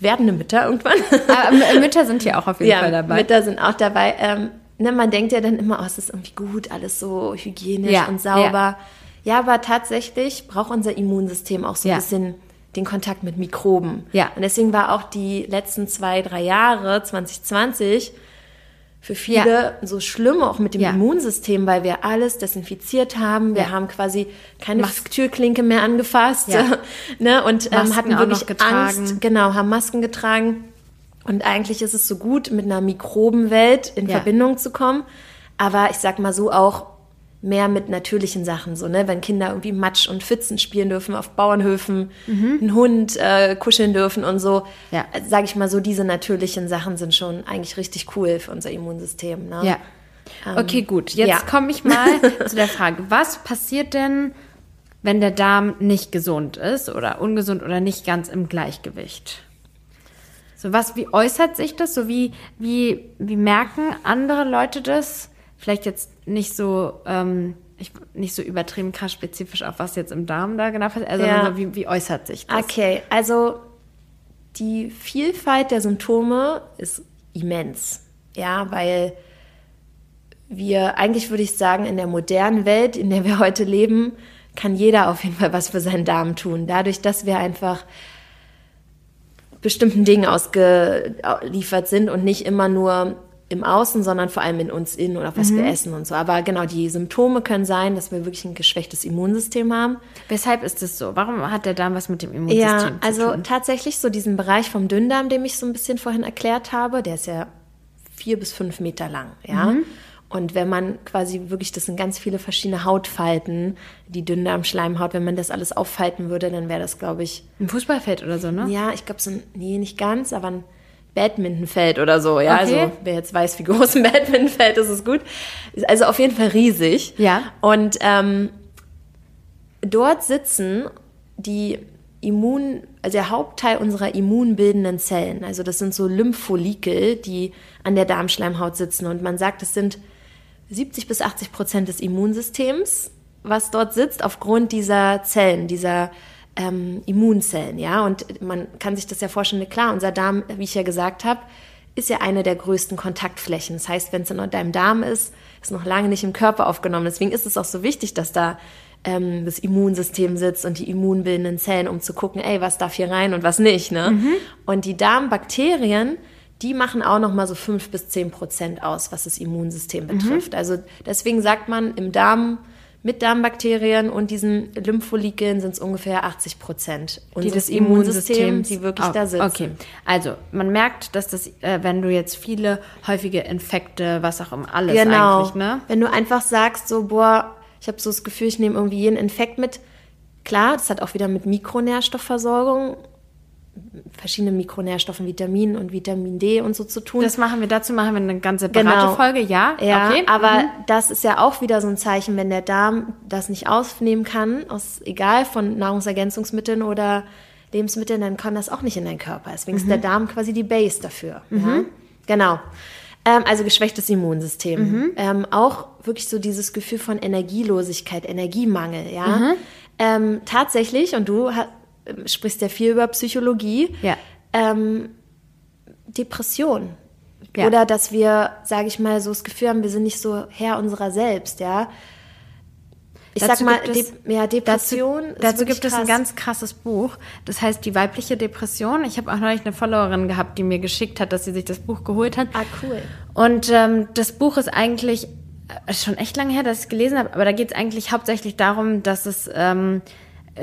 werdende Mütter irgendwann. Aber M- Mütter sind hier auch auf jeden ja, Fall dabei. Mütter sind auch dabei. Ähm, ne, man denkt ja dann immer, oh, es ist irgendwie gut, alles so hygienisch Ja, und sauber. Ja. aber tatsächlich braucht unser Immunsystem auch so Ja. ein bisschen den Kontakt mit Mikroben. Ja. Und deswegen war auch die letzten zwei, drei Jahre, 2020, für viele Ja. so schlimm auch mit dem Ja. Immunsystem, weil wir alles desinfiziert haben. Wir Ja. haben quasi keine Mas- Türklinke mehr angefasst. Ja. ne? Und ähm, hatten wirklich. Angst. Genau, haben Masken getragen. Und eigentlich ist es so gut, mit einer Mikrobenwelt in. Verbindung zu kommen. Aber ich sag mal so auch mehr mit natürlichen Sachen, so, ne? Wenn Kinder irgendwie Matsch und Pfützen spielen dürfen auf Bauernhöfen, einen Hund äh, kuscheln dürfen und so. Mhm. Ja. Sage ich mal so, diese natürlichen Sachen sind schon eigentlich richtig cool für unser Immunsystem. Ne? Ja. Okay, gut. Jetzt ja. komme ich mal zu der Frage, was passiert denn, wenn der Darm nicht gesund ist oder ungesund oder nicht ganz im Gleichgewicht? So was, wie äußert sich das? So wie, wie, wie merken andere Leute das? Vielleicht jetzt nicht so, ähm, ich, nicht so übertrieben krass spezifisch auf was jetzt im Darm da genau passiert, also Ja. so wie, wie äußert sich das? Okay, also die Vielfalt der Symptome ist immens. Ja, weil wir, eigentlich würde ich sagen, in der modernen Welt, in der wir heute leben, kann jeder auf jeden Fall was für seinen Darm tun. Dadurch, dass wir einfach bestimmten Dingen ausgeliefert sind und nicht immer nur im Außen, sondern vor allem in uns innen oder was wir essen und so. Aber genau, die Symptome können sein, dass wir wirklich ein geschwächtes Immunsystem haben. Weshalb ist das so? Warum hat der Darm was mit dem Immunsystem Ja, zu also tun? tatsächlich so diesen Bereich vom Dünndarm, den ich so ein bisschen vorhin erklärt habe, der ist ja vier bis fünf Meter lang, ja. Mhm. Und wenn man quasi wirklich, das sind ganz viele verschiedene Hautfalten, die Dünndarmschleimhaut, wenn man das alles auffalten würde, dann wäre das, glaube ich, Ein Fußballfeld oder so, ne? ja, ich glaube so ein, nee, nicht ganz, aber ein Badmintonfeld oder so, ja. Okay. Also wer jetzt weiß, wie groß ein Badmintonfeld ist, ist gut. Ist also auf jeden Fall riesig. Ja. Und ähm, dort sitzen die Immun, also der Hauptteil unserer immunbildenden Zellen. Also das sind so Lympholikel, die an der Darmschleimhaut sitzen. Und man sagt, es sind 70 bis 80 Prozent des Immunsystems, was dort sitzt, aufgrund dieser Zellen, dieser ähm, Immunzellen, ja. Und man kann sich das ja vorstellen, klar, unser Darm, wie ich ja gesagt habe, ist ja eine der größten Kontaktflächen. Das heißt, wenn es in deinem Darm ist, ist noch lange nicht im Körper aufgenommen. Deswegen ist es auch so wichtig, dass da ähm, das Immunsystem sitzt und die immunbildenden Zellen, um zu gucken, ey, was darf hier rein und was nicht. Ne? Und die Darmbakterien, die machen auch noch mal so fünf bis zehn Prozent aus, was das Immunsystem betrifft. Also deswegen sagt man, im Darm mit Darmbakterien und diesen Lympholikeln sind es ungefähr 80 Prozent unseres Immunsystems, die wirklich Oh, da sitzen. Okay, also man merkt, dass das, äh, wenn du jetzt viele häufige Infekte, was auch immer, alles Genau. eigentlich, ne? Wenn du einfach sagst, so, boah, ich habe so das Gefühl, ich nehme irgendwie jeden Infekt mit. Klar, das hat auch wieder mit Mikronährstoffversorgung, verschiedene Mikronährstoffen, Vitamin und Vitamin D und so zu tun. Das machen wir, dazu machen wir eine ganz separate Folge, ja? Genau. Ja, okay. aber Mhm. das ist ja auch wieder so ein Zeichen, wenn der Darm das nicht aufnehmen kann, aus egal von Nahrungsergänzungsmitteln oder Lebensmitteln, dann kann das auch nicht in deinen Körper. Deswegen ist der Darm quasi die Base dafür. Ja? Genau. Ähm, also geschwächtes Immunsystem. Ähm, auch wirklich so dieses Gefühl von Energielosigkeit, Energiemangel, ja. Ähm, tatsächlich, und du ha- sprichst ja viel über Psychologie, Ja. ähm, Depression. Ja. Oder dass wir, sage ich mal, so das Gefühl haben, wir sind nicht so Herr unserer selbst, ja. Ich Dazu sag mal, es- De ja, Depression. Dazu, dazu gibt es ein krass. ganz krasses Buch. Das heißt Die weibliche Depression. Ich habe auch neulich eine Followerin gehabt, die mir geschickt hat, dass sie sich das Buch geholt hat. Ah, cool. Und ähm, das Buch ist eigentlich äh, ist schon echt lange her, dass ich es gelesen habe, aber da geht es eigentlich hauptsächlich darum, dass es ähm,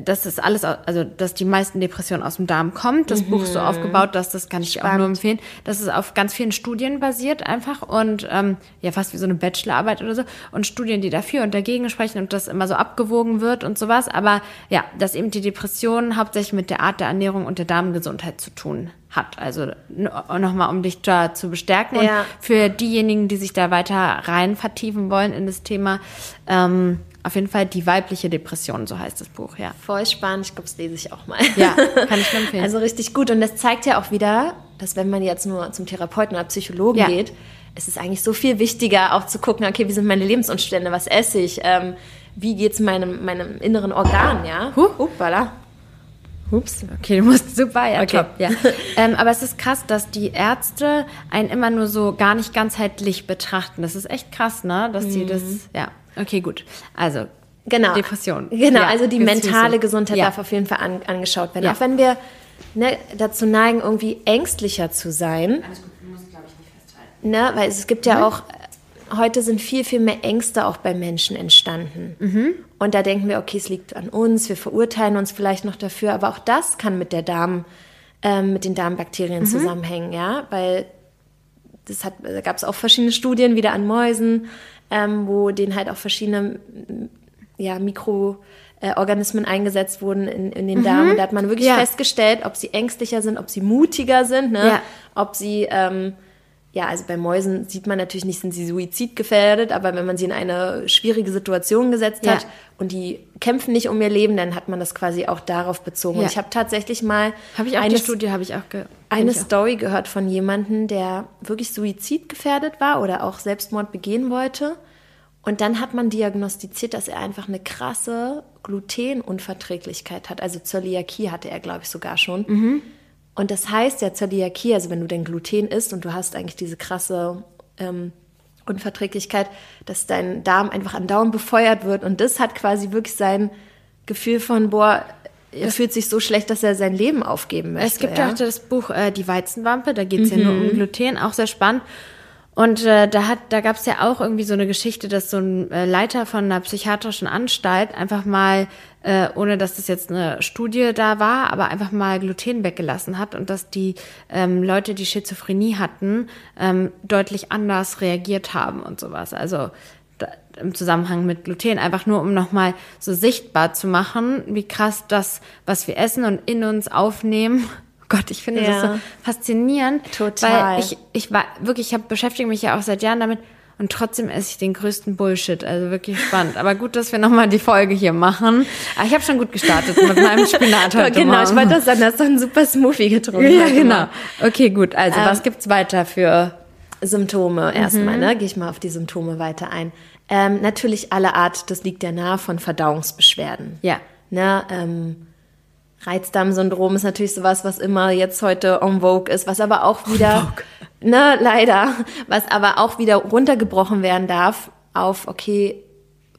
dass es alles, also dass die meisten Depressionen aus dem Darm kommt. Das Buch ist so aufgebaut, dass das kann ich dir auch nur Spannend. empfehlen, dass es auf ganz vielen Studien basiert einfach und ähm, ja fast wie so eine Bachelorarbeit oder so und Studien, die dafür und dagegen sprechen und das immer so abgewogen wird und sowas. Aber ja, dass eben die Depression hauptsächlich mit der Art der Ernährung und der Darmgesundheit zu tun hat. Also nochmal, um dich da zu bestärken. Und Ja. für diejenigen, die sich da weiter rein vertiefen wollen in das Thema, ähm, auf jeden Fall die weibliche Depression, so heißt das Buch, ja. Voll spannend. Ich glaube, das lese ich auch mal. Ja, kann ich nur empfehlen. Also richtig gut. Und das zeigt ja auch wieder, dass wenn man jetzt nur zum Therapeuten oder Psychologen Ja. geht, es ist eigentlich so viel wichtiger, auch zu gucken, okay, wie sind meine Lebensumstände, was esse ich, ähm, wie geht's meinem, meinem inneren Organ, ja? Huh. Hoppala. Ups. Okay, du musst super, ja, Okay. top, ja. ähm, aber es ist krass, dass die Ärzte einen immer nur so gar nicht ganzheitlich betrachten. Das ist echt krass, ne? Dass die das, ja. Okay, gut. Also, Genau. Depression. Genau, Ja, also die mentale. Gesundheit Ja. darf auf jeden Fall an, angeschaut werden. Ja. Auch wenn wir ne, dazu neigen, irgendwie ängstlicher zu sein. Ne, weil es gibt Mhm. ja auch, äh, heute sind viel, viel mehr Ängste auch bei Menschen entstanden. Mhm. Und da denken wir, okay, es liegt an uns, wir verurteilen uns vielleicht noch dafür, aber auch das kann mit der Darm, ähm, mit den Darmbakterien zusammenhängen, ja, weil das hat, da gab es auch verschiedene Studien wieder an Mäusen, ähm, wo denen halt auch verschiedene ja, Mikroorganismen eingesetzt wurden in, in den Darm. Und da hat man wirklich Ja. festgestellt, ob sie ängstlicher sind, ob sie mutiger sind, ne? Ja. ob sie, ähm, ja, also bei Mäusen sieht man natürlich nicht, sind sie suizidgefährdet, aber wenn man sie in eine schwierige Situation gesetzt Ja. hat und die kämpfen nicht um ihr Leben, dann hat man das quasi auch darauf bezogen. Ja. Und ich habe tatsächlich mal Habe ich auch eine die Studie, habe ich auch ge eine ich auch. Story gehört von jemandem, der wirklich suizidgefährdet war oder auch Selbstmord begehen wollte. Und dann hat man diagnostiziert, dass er einfach eine krasse Glutenunverträglichkeit hat. Also Zöliakie hatte er, glaube ich, sogar schon. Mhm. Und das heißt ja Zöliakie, also wenn du denn Gluten isst und du hast eigentlich diese krasse ähm, Unverträglichkeit, dass dein Darm einfach andauernd befeuert wird. Und das hat quasi wirklich sein Gefühl von, boah, er fühlt sich so schlecht, dass er sein Leben aufgeben möchte. Es gibt ja auch das Buch äh, Die Weizenwampe, da geht es ja nur um Gluten, auch sehr spannend. Und äh, da hat, da gab es ja auch irgendwie so eine Geschichte, dass so ein äh, Leiter von einer psychiatrischen Anstalt einfach mal, äh, ohne dass das jetzt eine Studie da war, aber einfach mal Gluten weggelassen hat und dass die ähm, Leute, die Schizophrenie hatten, ähm, deutlich anders reagiert haben und sowas. Also da, im Zusammenhang mit Gluten, einfach nur um nochmal so sichtbar zu machen, wie krass das, was wir essen und in uns aufnehmen. Gott, ich finde das Ja. so faszinierend. Total. Weil ich, ich war wirklich, ich hab, beschäftige mich ja auch seit Jahren damit und trotzdem esse ich den größten Bullshit. Also wirklich spannend. Aber gut, dass wir nochmal die Folge hier machen. Aber ich habe schon gut gestartet mit meinem Spinat heute genau, Morgen. ich wollte das sagen, hast du einen super Smoothie getrunken. Ja, genau. Okay, gut. Also, Ähm, was gibt's weiter für Symptome erstmal, Mhm. ne? Gehe ich mal auf die Symptome weiter ein. Ähm, natürlich alle Art, das liegt ja nahe von Verdauungsbeschwerden. Ja. Ne, ähm, Reizdarmsyndrom ist natürlich sowas, was immer jetzt heute en vogue ist, was aber auch wieder, ne, leider, was aber auch wieder runtergebrochen werden darf auf, okay,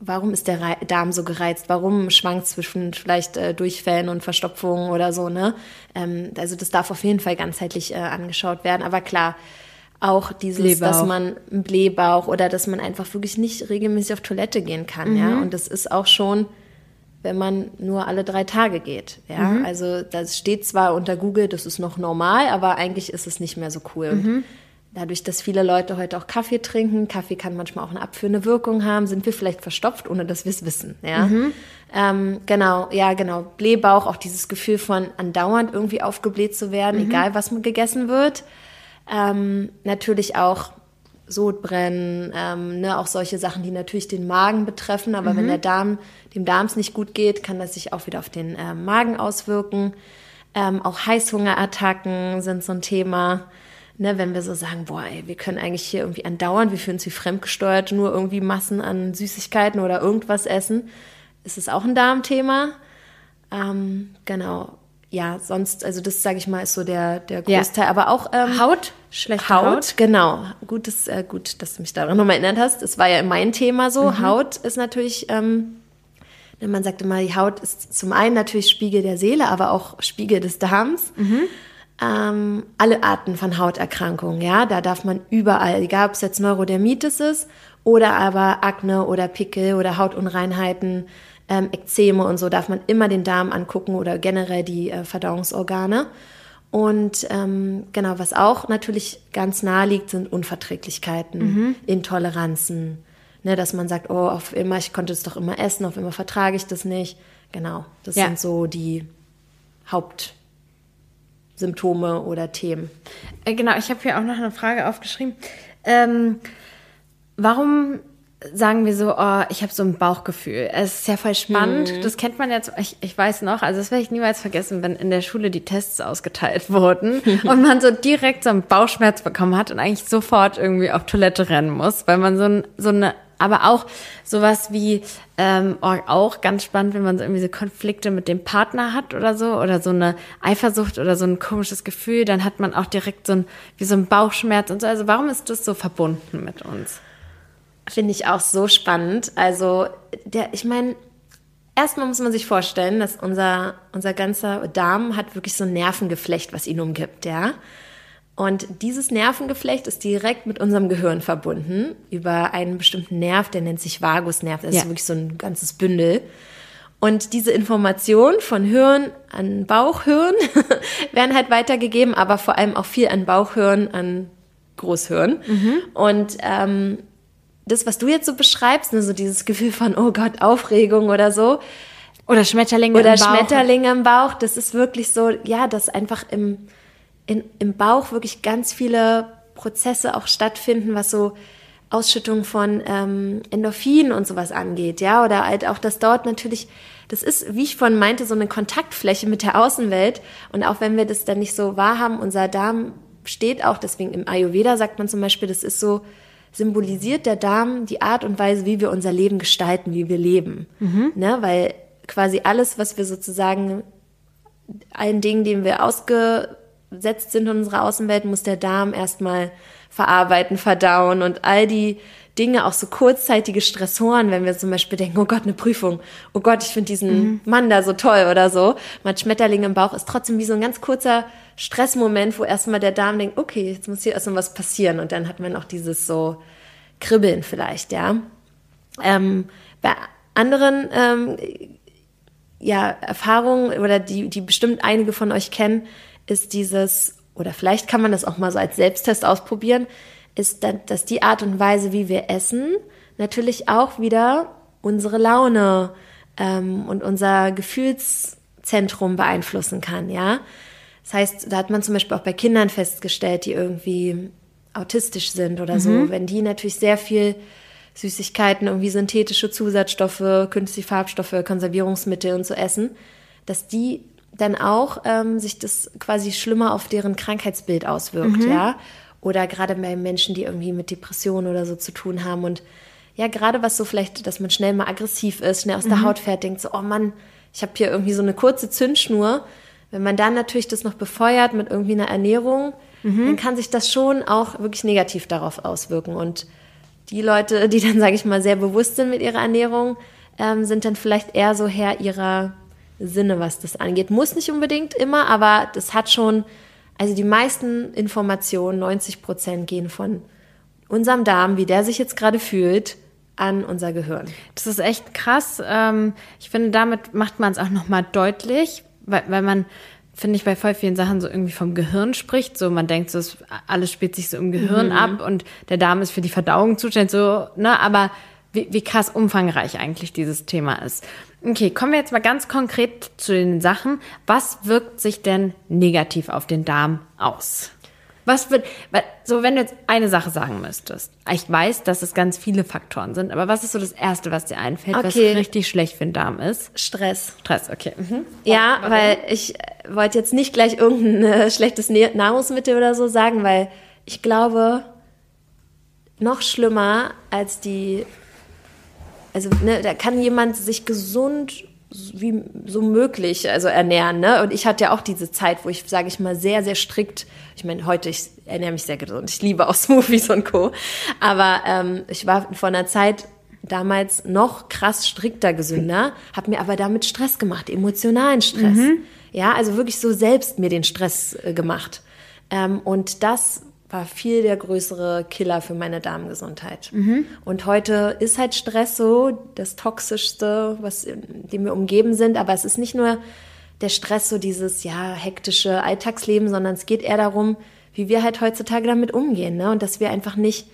warum ist der Rei- Darm so gereizt? Warum schwankt zwischen vielleicht äh, Durchfällen und Verstopfungen oder so, ne? Ähm, also das darf auf jeden Fall ganzheitlich äh, angeschaut werden. Aber klar, auch dieses, Blähbauch. dass man einen Blähbauch oder dass man einfach wirklich nicht regelmäßig auf Toilette gehen kann, ja. Und das ist auch schon, wenn man nur alle drei Tage geht, ja. Also das steht zwar unter Google, das ist noch normal, aber eigentlich ist es nicht mehr so cool. Und dadurch, dass viele Leute heute auch Kaffee trinken, Kaffee kann manchmal auch eine abführende Wirkung haben, sind wir vielleicht verstopft, ohne dass wir es wissen, ja. Ähm, genau, ja, genau. Blähbauch, auch dieses Gefühl von andauernd irgendwie aufgebläht zu werden, egal was gegessen wird. Ähm, natürlich auch Sodbrennen, ähm, ne, auch solche Sachen, die natürlich den Magen betreffen. Aber wenn der Darm, dem Darm es nicht gut geht, kann das sich auch wieder auf den ähm, Magen auswirken. Ähm, auch Heißhungerattacken sind so ein Thema. Ne, wenn wir so sagen, boah, ey, wir können eigentlich hier irgendwie andauernd, wir fühlen uns wie fremdgesteuert, nur irgendwie Massen an Süßigkeiten oder irgendwas essen, ist es auch ein Darmthema. Ähm, genau. Ja, sonst, also das sage ich mal, ist so der, der Ja. Großteil. Aber auch ähm, Haut? Schlechte Haut, Haut? genau. Gut, dass, äh, gut, dass du mich daran nochmal erinnert hast. Das war ja mein Thema so. Mhm. Haut ist natürlich, ähm, ne, man sagt immer, die Haut ist zum einen natürlich Spiegel der Seele, aber auch Spiegel des Darms. Mhm. Ähm, alle Arten von Hauterkrankungen, ja, da darf man überall, egal ob es jetzt Neurodermitis ist oder aber Akne oder Pickel oder Hautunreinheiten, ähm, Ekzeme und so, darf man immer den Darm angucken oder generell die äh, Verdauungsorgane. Und ähm, genau, was auch natürlich ganz nahe liegt, sind Unverträglichkeiten, Intoleranzen. Ne, dass man sagt, oh, auf immer, ich konnte es doch immer essen, auf immer vertrage ich das nicht. Genau, das Ja. sind so die Hauptsymptome oder Themen. Äh, Genau, ich habe hier auch noch eine Frage aufgeschrieben. Ähm, warum sagen wir so, oh, ich habe so ein Bauchgefühl? Es ist ja voll spannend. Das kennt man jetzt, ich, ich weiß noch, also das werde ich niemals vergessen, wenn in der Schule die Tests ausgeteilt wurden und man so direkt so einen Bauchschmerz bekommen hat und eigentlich sofort irgendwie auf Toilette rennen muss, weil man so, ein, so eine, aber auch sowas wie, ähm, oh, auch ganz spannend, wenn man so irgendwie so Konflikte mit dem Partner hat oder so, oder so eine Eifersucht oder so ein komisches Gefühl, dann hat man auch direkt so ein, wie so ein Bauchschmerz und so. Also warum ist das so verbunden mit uns? Finde ich auch so spannend. Also, der, ich meine, erstmal muss man sich vorstellen, dass unser, unser ganzer Darm hat wirklich so ein Nervengeflecht, was ihn umgibt, ja. Und dieses Nervengeflecht ist direkt mit unserem Gehirn verbunden über einen bestimmten Nerv, der nennt sich Vagusnerv. Das Ja. ist wirklich so ein ganzes Bündel. Und diese Informationen von Hirn an Bauchhirn werden halt weitergegeben, aber vor allem auch viel an Bauchhirn, an Großhirn. Und ähm, das, was du jetzt so beschreibst, ne, so dieses Gefühl von, oh Gott, Aufregung oder so, Oder Schmetterlinge oder im Bauch. Schmetterlinge im Bauch, das ist wirklich so, ja, dass einfach im, in, im Bauch wirklich ganz viele Prozesse auch stattfinden, was so Ausschüttung von ähm, Endorphinen und sowas angeht, ja, oder halt auch, dass dort natürlich, das ist, wie ich vorhin meinte, so eine Kontaktfläche mit der Außenwelt. Und auch wenn wir das dann nicht so wahrhaben, unser Darm steht auch, deswegen im Ayurveda sagt man zum Beispiel, das ist so, symbolisiert der Darm die Art und Weise, wie wir unser Leben gestalten, wie wir leben, ne, weil quasi alles, was wir sozusagen allen Dingen, denen wir ausgesetzt sind in unserer Außenwelt, muss der Darm erstmal verarbeiten, verdauen und all die Dinge, auch so kurzzeitige Stressoren, wenn wir zum Beispiel denken, oh Gott, eine Prüfung, oh Gott, ich finde diesen Mann da so toll oder so. Man Schmetterling im Bauch ist trotzdem wie so ein ganz kurzer Stressmoment, wo erstmal der Darm denkt, okay, jetzt muss hier erstmal was passieren und dann hat man auch dieses so Kribbeln vielleicht, ja. Ähm, bei anderen ähm, ja, Erfahrung oder die, die bestimmt einige von euch kennen, ist dieses, oder vielleicht kann man das auch mal so als Selbsttest ausprobieren, ist, dass die Art und Weise, wie wir essen, natürlich auch wieder unsere Laune ähm, und unser Gefühlszentrum beeinflussen kann, ja. Das heißt, da hat man zum Beispiel auch bei Kindern festgestellt, die irgendwie autistisch sind oder so, wenn die natürlich sehr viel Süßigkeiten, irgendwie synthetische Zusatzstoffe, künstliche Farbstoffe, Konservierungsmittel und so essen, dass die dann auch ähm, sich das quasi schlimmer auf deren Krankheitsbild auswirkt, ja. Oder gerade bei Menschen, die irgendwie mit Depressionen oder so zu tun haben und ja, gerade was so vielleicht, dass man schnell mal aggressiv ist, schnell aus der Haut fährt, denkt so, oh Mann, ich habe hier irgendwie so eine kurze Zündschnur. Wenn man dann natürlich das noch befeuert mit irgendwie einer Ernährung, dann kann sich das schon auch wirklich negativ darauf auswirken. Und die Leute, die dann, sage ich mal, sehr bewusst sind mit ihrer Ernährung, ähm, sind dann vielleicht eher so Herr ihrer Sinne, was das angeht. Muss nicht unbedingt immer, aber das hat schon, also die meisten Informationen, 90 Prozent, gehen von unserem Darm, wie der sich jetzt gerade fühlt, an unser Gehirn. Das ist echt krass. Ähm, ich finde, damit macht man es auch nochmal deutlich, weil, weil man, finde ich, bei voll vielen Sachen so irgendwie vom Gehirn spricht. So, man denkt so, es, alles spielt sich so im Gehirn ab und der Darm ist für die Verdauung zuständig, so, ne, aber wie, wie krass umfangreich eigentlich dieses Thema ist. Okay, kommen wir jetzt mal ganz konkret zu den Sachen. Was wirkt sich denn negativ auf den Darm aus? Was wird, so wenn du jetzt eine Sache sagen müsstest. Ich weiß, dass es ganz viele Faktoren sind, aber was ist so das Erste, was dir einfällt, was Okay. richtig schlecht für den Darm ist? Stress. Stress, okay. Mhm. Ja, weil ich äh, wollte jetzt nicht gleich irgendein äh, schlechtes Nahrungsmittel oder so sagen, weil ich glaube, noch schlimmer als die, also ne, da kann jemand sich gesund wie so möglich also ernähren, ne? Und ich hatte ja auch diese Zeit, wo ich, sage ich mal, sehr, sehr strikt, ich meine, heute, ich ernähre mich sehr gesund, ich liebe auch Smoothies und Co. Aber ähm, ich war vor einer Zeit damals noch krass strikter gesünder, habe mir aber damit Stress gemacht, emotionalen Stress. Ja, also wirklich so selbst mir den Stress äh, gemacht. Ähm, und das war viel der größere Killer für meine Darmgesundheit. Und heute ist halt Stress so das Toxischste, was dem wir umgeben sind. Aber es ist nicht nur der Stress, so dieses ja hektische Alltagsleben, sondern es geht eher darum, wie wir halt heutzutage damit umgehen, ne? Und dass wir einfach nicht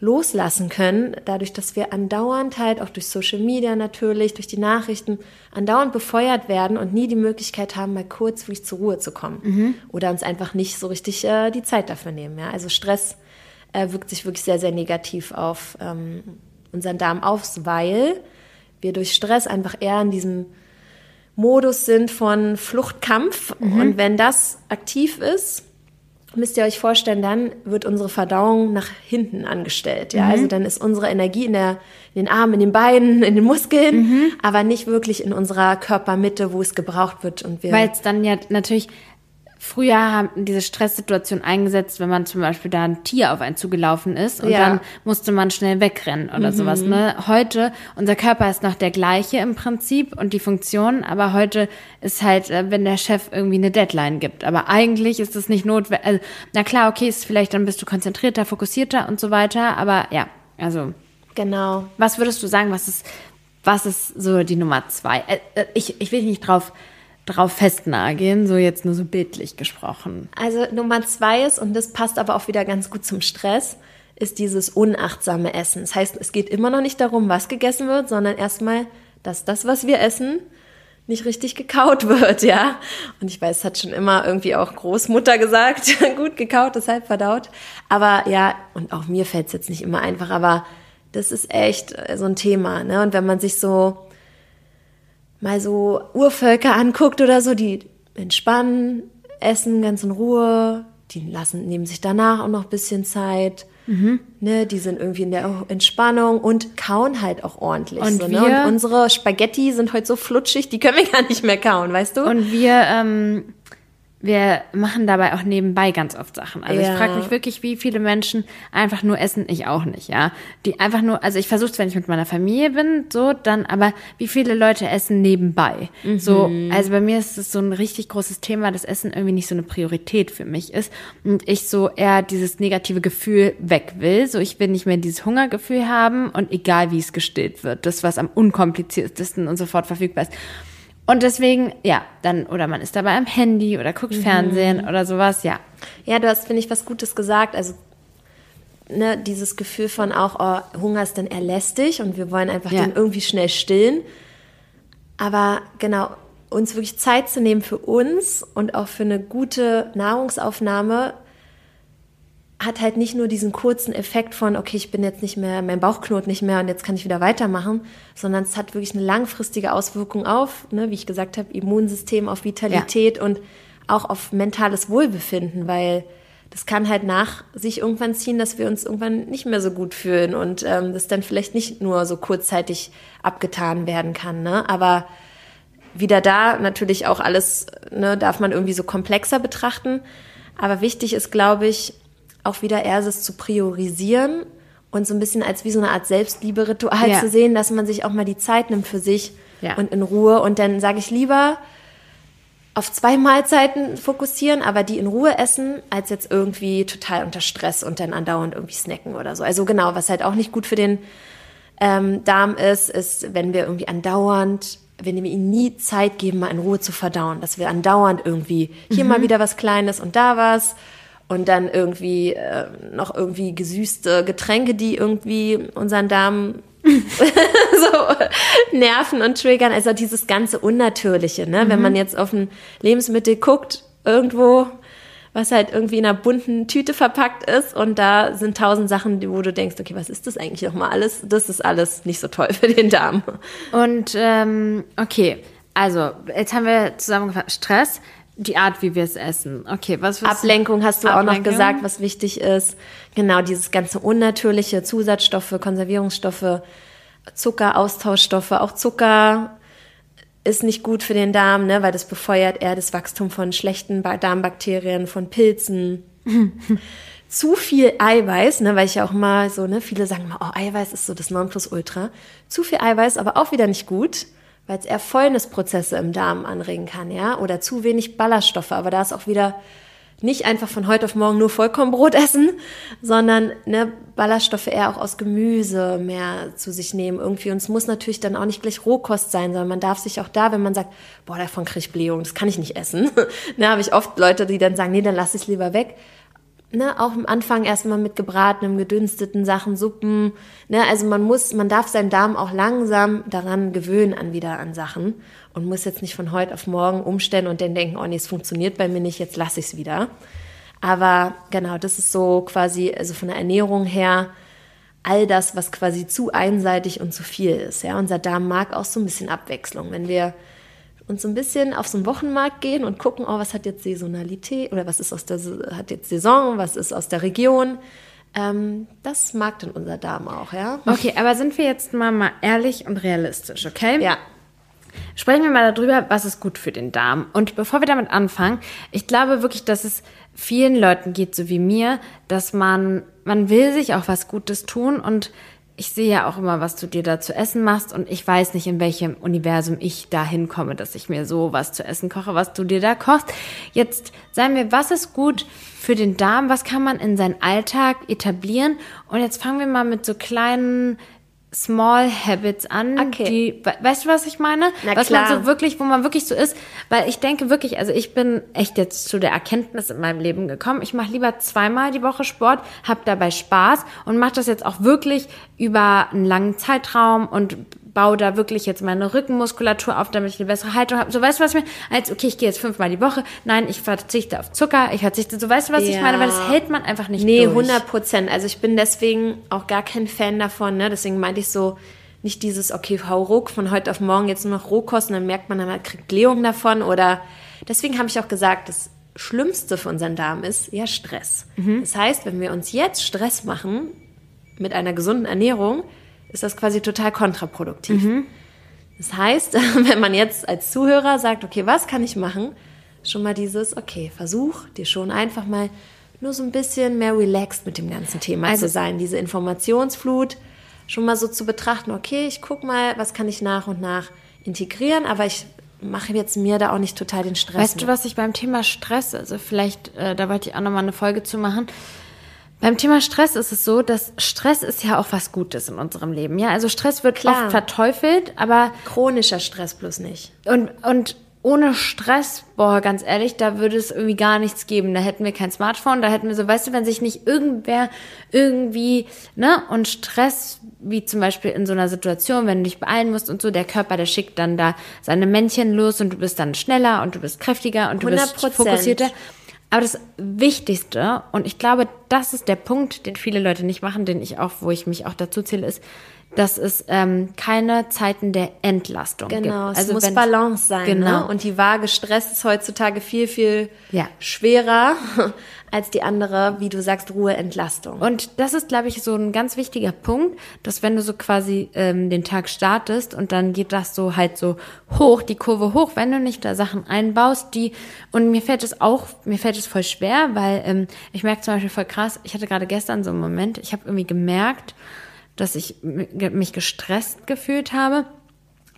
loslassen können, dadurch, dass wir andauernd halt auch durch Social Media natürlich, durch die Nachrichten andauernd befeuert werden und nie die Möglichkeit haben, mal kurz wirklich zur Ruhe zu kommen oder uns einfach nicht so richtig äh, die Zeit dafür nehmen. Ja? Also Stress äh, wirkt sich wirklich sehr, sehr negativ auf ähm, unseren Darm aus, weil wir durch Stress einfach eher in diesem Modus sind von Fluchtkampf und wenn das aktiv ist, müsst ihr euch vorstellen, dann wird unsere Verdauung nach hinten angestellt. Ja, also dann ist unsere Energie in, der, in den Armen, in den Beinen, in den Muskeln, aber nicht wirklich in unserer Körpermitte, wo es gebraucht wird. Und wir Weil es dann ja natürlich, früher haben diese Stresssituation eingesetzt, wenn man zum Beispiel da ein Tier auf einen zugelaufen ist und Ja. dann musste man schnell wegrennen oder sowas. Ne? Heute, unser Körper ist noch der gleiche im Prinzip und die Funktion, aber heute ist halt, äh, wenn der Chef irgendwie eine Deadline gibt. Aber eigentlich ist es nicht notwendig. Also, na klar, okay, ist vielleicht dann bist du konzentrierter, fokussierter und so weiter, aber ja, also genau. was würdest du sagen, was ist was ist so die Nummer zwei? Äh, äh, ich, ich will nicht drauf, drauf festnageln, so jetzt nur so bildlich gesprochen. Also Nummer zwei ist, und das passt aber auch wieder ganz gut zum Stress, ist dieses unachtsame Essen. Das heißt, es geht immer noch nicht darum, was gegessen wird, sondern erstmal, dass das, was wir essen, nicht richtig gekaut wird, ja. Und ich weiß, es hat schon immer irgendwie auch Großmutter gesagt, gut gekaut, deshalb verdaut. Aber ja, und auch mir fällt es jetzt nicht immer einfach, aber das ist echt äh, so ein Thema, ne? Und wenn man sich so mal so Urvölker anguckt oder so, die entspannen, essen ganz in Ruhe, die lassen, nehmen sich danach auch noch ein bisschen Zeit. Mhm. Ne, die sind irgendwie in der Entspannung und kauen halt auch ordentlich. Und, so, wir, ne? und unsere Spaghetti sind heute so flutschig, die können wir gar nicht mehr kauen, weißt du? Und wir ähm, wir machen dabei auch nebenbei ganz oft Sachen. Also ja. ich frage mich wirklich, wie viele Menschen einfach nur essen, ich auch nicht, ja. Die einfach nur, also ich versuche wenn ich mit meiner Familie bin, so, dann, aber wie viele Leute essen nebenbei? Mhm. So, also bei mir ist es so ein richtig großes Thema, dass Essen irgendwie nicht so eine Priorität für mich ist. Und ich so eher dieses negative Gefühl weg will. So, ich will nicht mehr dieses Hungergefühl haben und egal wie es gestillt wird, das, was am unkompliziertesten und sofort verfügbar ist. Und deswegen, ja, dann, oder man ist dabei am Handy oder guckt mhm. Fernsehen oder sowas, ja. Ja, du hast, finde ich, was Gutes gesagt. Also, ne, dieses Gefühl von auch, oh, Hunger ist dann erlästig und wir wollen einfach ja. den irgendwie schnell stillen. Aber genau, uns wirklich Zeit zu nehmen für uns und auch für eine gute Nahrungsaufnahme hat halt nicht nur diesen kurzen Effekt von, okay, ich bin jetzt nicht mehr, mein Bauch knurrt nicht mehr und jetzt kann ich wieder weitermachen, sondern es hat wirklich eine langfristige Auswirkung auf, ne, wie ich gesagt habe, Immunsystem, auf Vitalität ja. und auch auf mentales Wohlbefinden, weil das kann halt nach sich irgendwann ziehen, dass wir uns irgendwann nicht mehr so gut fühlen und ähm, das dann vielleicht nicht nur so kurzzeitig abgetan werden kann. Ne? Aber wieder da natürlich auch alles, ne, darf man irgendwie so komplexer betrachten. Aber wichtig ist, glaube ich, auch wieder eher es zu priorisieren und so ein bisschen als wie so eine Art Selbstliebe-Ritual ja. zu sehen, dass man sich auch mal die Zeit nimmt für sich ja. und in Ruhe. Und dann sage ich lieber auf zwei Mahlzeiten fokussieren, aber die in Ruhe essen, als jetzt irgendwie total unter Stress und dann andauernd irgendwie snacken oder so. Also genau, was halt auch nicht gut für den ähm, Darm ist, ist, wenn wir irgendwie andauernd wenn wir ihnen nie Zeit geben, mal in Ruhe zu verdauen, dass wir andauernd irgendwie hier mhm. mal wieder was Kleines und da was und dann irgendwie äh, noch irgendwie gesüßte Getränke, die irgendwie unseren Darm so nerven und triggern. Also dieses ganze Unnatürliche, ne? Mhm. Wenn man jetzt auf ein Lebensmittel guckt, irgendwo, was halt irgendwie in einer bunten Tüte verpackt ist und da sind tausend Sachen, wo du denkst, okay, was ist das eigentlich nochmal alles? Das ist alles nicht so toll für den Darm. Und ähm, okay, also jetzt haben wir zusammengefasst Stress die Art, wie wir es essen. Okay, was Ablenkung hast du Ablenkung. auch noch gesagt, was wichtig ist. Genau, dieses ganze unnatürliche Zusatzstoffe, Konservierungsstoffe, Zucker, Austauschstoffe, auch Zucker ist nicht gut für den Darm, ne, weil das befeuert eher das Wachstum von schlechten Darmbakterien, von Pilzen. Zu viel Eiweiß, ne, weil ich ja auch mal so, ne, viele sagen mal, oh, Eiweiß ist so das Nonplusultra. Zu viel Eiweiß, aber auch wieder nicht gut weil es eher Fäulnisprozesse im Darm anregen kann, ja, oder zu wenig Ballaststoffe. Aber da ist auch wieder nicht einfach von heute auf morgen nur Vollkornbrot essen, sondern ne, Ballaststoffe eher auch aus Gemüse mehr zu sich nehmen irgendwie. Und es muss natürlich dann auch nicht gleich Rohkost sein, sondern man darf sich auch da, wenn man sagt, boah, davon kriege ich Blähung, das kann ich nicht essen, ne, habe ich oft Leute, die dann sagen, nee, dann lass ich es lieber weg ne, auch am Anfang erstmal mit gebratenem, gedünsteten Sachen, Suppen. Ne, also man muss, man darf seinen Darm auch langsam daran gewöhnen an wieder an Sachen und muss jetzt nicht von heute auf morgen umstellen und dann denken, oh nee, es funktioniert bei mir nicht, jetzt lasse ich es wieder. Aber genau, das ist so quasi, also von der Ernährung her, all das, was quasi zu einseitig und zu viel ist. Ja, unser Darm mag auch so ein bisschen Abwechslung. Wenn wir und so ein bisschen auf so einen Wochenmarkt gehen und gucken, oh, was hat jetzt Saisonalität oder was ist aus der, hat jetzt Saison, was ist aus der Region. Ähm, das mag dann unser Darm auch, ja. Okay, aber sind wir jetzt mal, mal ehrlich und realistisch, okay? Ja. Sprechen wir mal darüber, was ist gut für den Darm. Und bevor wir damit anfangen, ich glaube wirklich, dass es vielen Leuten geht, so wie mir, dass man, man will sich auch was Gutes tun und ich sehe ja auch immer, was du dir da zu essen machst und ich weiß nicht, in welchem Universum ich da hinkomme, dass ich mir so was zu essen koche, was du dir da kochst. Jetzt sagen wir, was ist gut für den Darm? Was kann man in seinen Alltag etablieren? Und jetzt fangen wir mal mit so kleinen Small Habits an, Okay. die, we- weißt du, was ich meine? Na was klar. man so wirklich, wo man wirklich so ist, weil ich denke wirklich, also ich bin echt jetzt zu der Erkenntnis in meinem Leben gekommen, ich mache lieber zweimal die Woche Sport, habe dabei Spaß und mache das jetzt auch wirklich über einen langen Zeitraum und baue da wirklich jetzt meine Rückenmuskulatur auf, damit ich eine bessere Haltung habe. So, weißt du, was ich meine? Als, okay, ich gehe jetzt fünfmal die Woche. Nein, ich verzichte auf Zucker, ich verzichte, so, weißt du, was ich Ja. meine? Weil das hält man einfach nicht Nee, durch. 100 Prozent. Also ich bin deswegen auch gar kein Fan davon. Ne? Deswegen meinte ich so, nicht dieses, okay, hau ruck, von heute auf morgen jetzt nur noch Rohkost und dann merkt man, man kriegt Blähung davon. Oder deswegen habe ich auch gesagt, das Schlimmste für unseren Darm ist ja Stress. Das heißt, wenn wir uns jetzt Stress machen mit einer gesunden Ernährung, ist das quasi total kontraproduktiv. Das heißt, wenn man jetzt als Zuhörer sagt, okay, was kann ich machen? Schon mal dieses, okay, versuch dir schon einfach mal nur so ein bisschen mehr relaxed mit dem ganzen Thema Also- zu sein. Diese Informationsflut schon mal so zu betrachten, okay, ich guck mal, was kann ich nach und nach integrieren, aber ich mache jetzt mir da auch nicht total den Stress. Weißt du, mit. was ich beim Thema Stress, also vielleicht, äh, da wollte ich auch nochmal eine Folge zu machen. Beim Thema Stress ist es so, dass Stress ist ja auch was Gutes in unserem Leben. Ja, also Stress wird Klar. oft verteufelt, aber Chronischer Stress bloß nicht. und, und ohne Stress, boah, ganz ehrlich, da würde es irgendwie gar nichts geben. Da hätten wir kein Smartphone, da hätten wir so, weißt du, wenn sich nicht irgendwer irgendwie, ne, und Stress, wie zum Beispiel in so einer Situation, wenn du dich beeilen musst und so, der Körper, der schickt dann da seine Männchen los und du bist dann schneller und du bist kräftiger und du bist 100%. fokussierter. Aber das Wichtigste, und ich glaube, das ist der Punkt, den viele Leute nicht machen, den ich auch, wo ich mich auch dazu zähle, ist, dass es ähm, keine Zeiten der Entlastung gibt. Genau, es Also muss wenn- Balance sein. Genau. Ne? Und die Waage Stress ist heutzutage viel, viel Ja. schwerer als die andere, wie du sagst, Ruhe, Entlastung. Und das ist, glaube ich, so ein ganz wichtiger Punkt, dass wenn du so quasi ähm, den Tag startest und dann geht das so halt so hoch, die Kurve hoch, wenn du nicht da Sachen einbaust, die und mir fällt es auch, mir fällt es voll schwer, weil ähm, ich merke zum Beispiel voll krass, ich hatte gerade gestern so einen Moment, ich habe irgendwie gemerkt, dass ich mich gestresst gefühlt habe.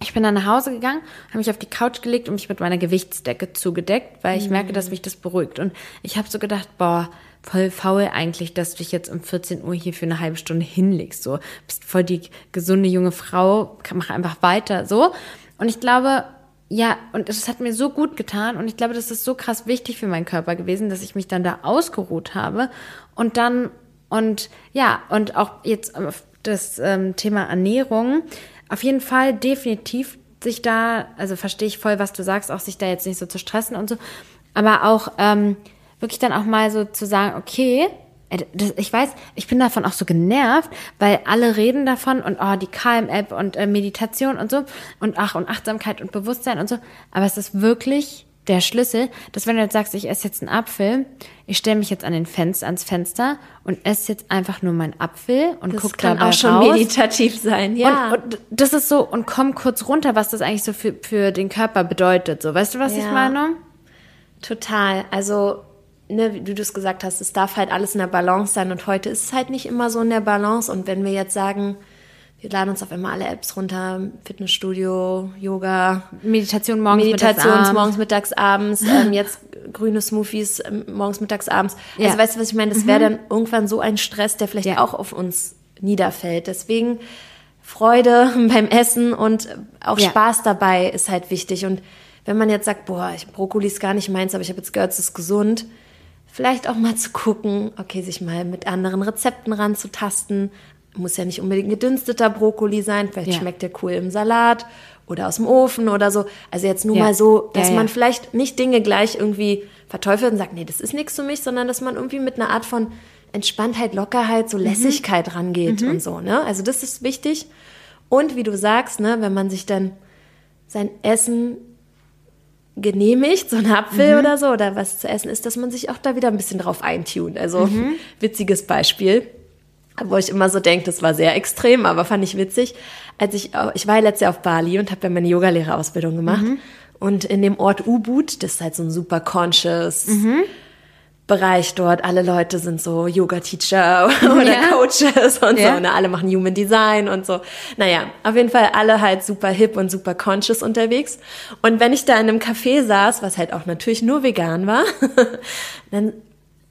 Ich bin dann nach Hause gegangen, habe mich auf die Couch gelegt und mich mit meiner Gewichtsdecke zugedeckt, weil ich merke, dass mich das beruhigt. Und ich habe so gedacht, boah, voll faul eigentlich, dass du dich jetzt um 14 Uhr hier für eine halbe Stunde hinlegst. So, bist voll die gesunde junge Frau, mach einfach weiter. So. Und ich glaube, ja, und es hat mir so gut getan und ich glaube, das ist so krass wichtig für meinen Körper gewesen, dass ich mich dann da ausgeruht habe und dann und ja, und auch jetzt auf das ähm, Thema Ernährung, auf jeden Fall definitiv sich da, also verstehe ich voll, was du sagst, auch sich da jetzt nicht so zu stressen und so, aber auch ähm, wirklich dann auch mal so zu sagen, okay, äh, ich weiß, ich bin davon auch so genervt, weil alle reden davon und oh, die KM-App und äh, Meditation und so und ach und Achtsamkeit und Bewusstsein und so, aber es ist wirklich der Schlüssel, dass wenn du jetzt sagst, ich esse jetzt einen Apfel, ich stelle mich jetzt an den Fenster, ans Fenster und esse jetzt einfach nur meinen Apfel und das guck kann dabei auch schon raus. meditativ sein, ja. Und, und das ist so, und komm kurz runter, was das eigentlich so für, für den Körper bedeutet. So, weißt du, was ich Ja. meine? Total. Also, ne, wie du es gesagt hast, es darf halt alles in der Balance sein und heute ist es halt nicht immer so in der Balance. Und wenn wir jetzt sagen, wir laden uns auf einmal alle Apps runter, Fitnessstudio, Yoga, Meditation morgens, Meditations mittags, abends. morgens, mittags, abends, ähm, jetzt grüne Smoothies ähm, morgens, mittags, abends. Also Ja. Mhm. weißt du, was ich meine? Das wäre dann irgendwann so ein Stress, der vielleicht Ja. auch auf uns niederfällt. Deswegen Freude beim Essen und auch Ja. Spaß dabei ist halt wichtig. Und wenn man jetzt sagt, boah, ich, Brokkoli ist gar nicht meins, aber ich habe jetzt gehört, es ist gesund, vielleicht auch mal zu gucken, okay, sich mal mit anderen Rezepten ranzutasten. Muss ja nicht unbedingt gedünsteter Brokkoli sein, vielleicht Ja. schmeckt der cool im Salat oder aus dem Ofen oder so. Also jetzt nur Ja. mal so, dass Ja, man vielleicht nicht Dinge gleich irgendwie verteufelt und sagt, nee, das ist nichts für mich, sondern dass man irgendwie mit einer Art von Entspanntheit, Lockerheit, Mhm. so Lässigkeit rangeht und so, ne? Also das ist wichtig. Und wie du sagst, ne, wenn man sich dann sein Essen genehmigt, so ein Apfel Mhm. oder so, oder was zu essen ist, dass man sich auch da wieder ein bisschen drauf eintun. Also Mhm. witziges Beispiel, wo ich immer so denke, das war sehr extrem, aber fand ich witzig. Als ich, ich war ja letztes Jahr auf Bali und habe da meine Yogalehrerausbildung gemacht. Mhm. Und in dem Ort Ubud, das ist halt so ein super conscious Mhm. Bereich dort. Alle Leute sind so Yoga-Teacher oder Ja. Coaches und Ja. so. Ne? Alle machen Human Design und so. Naja, auf jeden Fall alle halt super hip und super conscious unterwegs. Und wenn ich da in einem Café saß, was halt auch natürlich nur vegan war, dann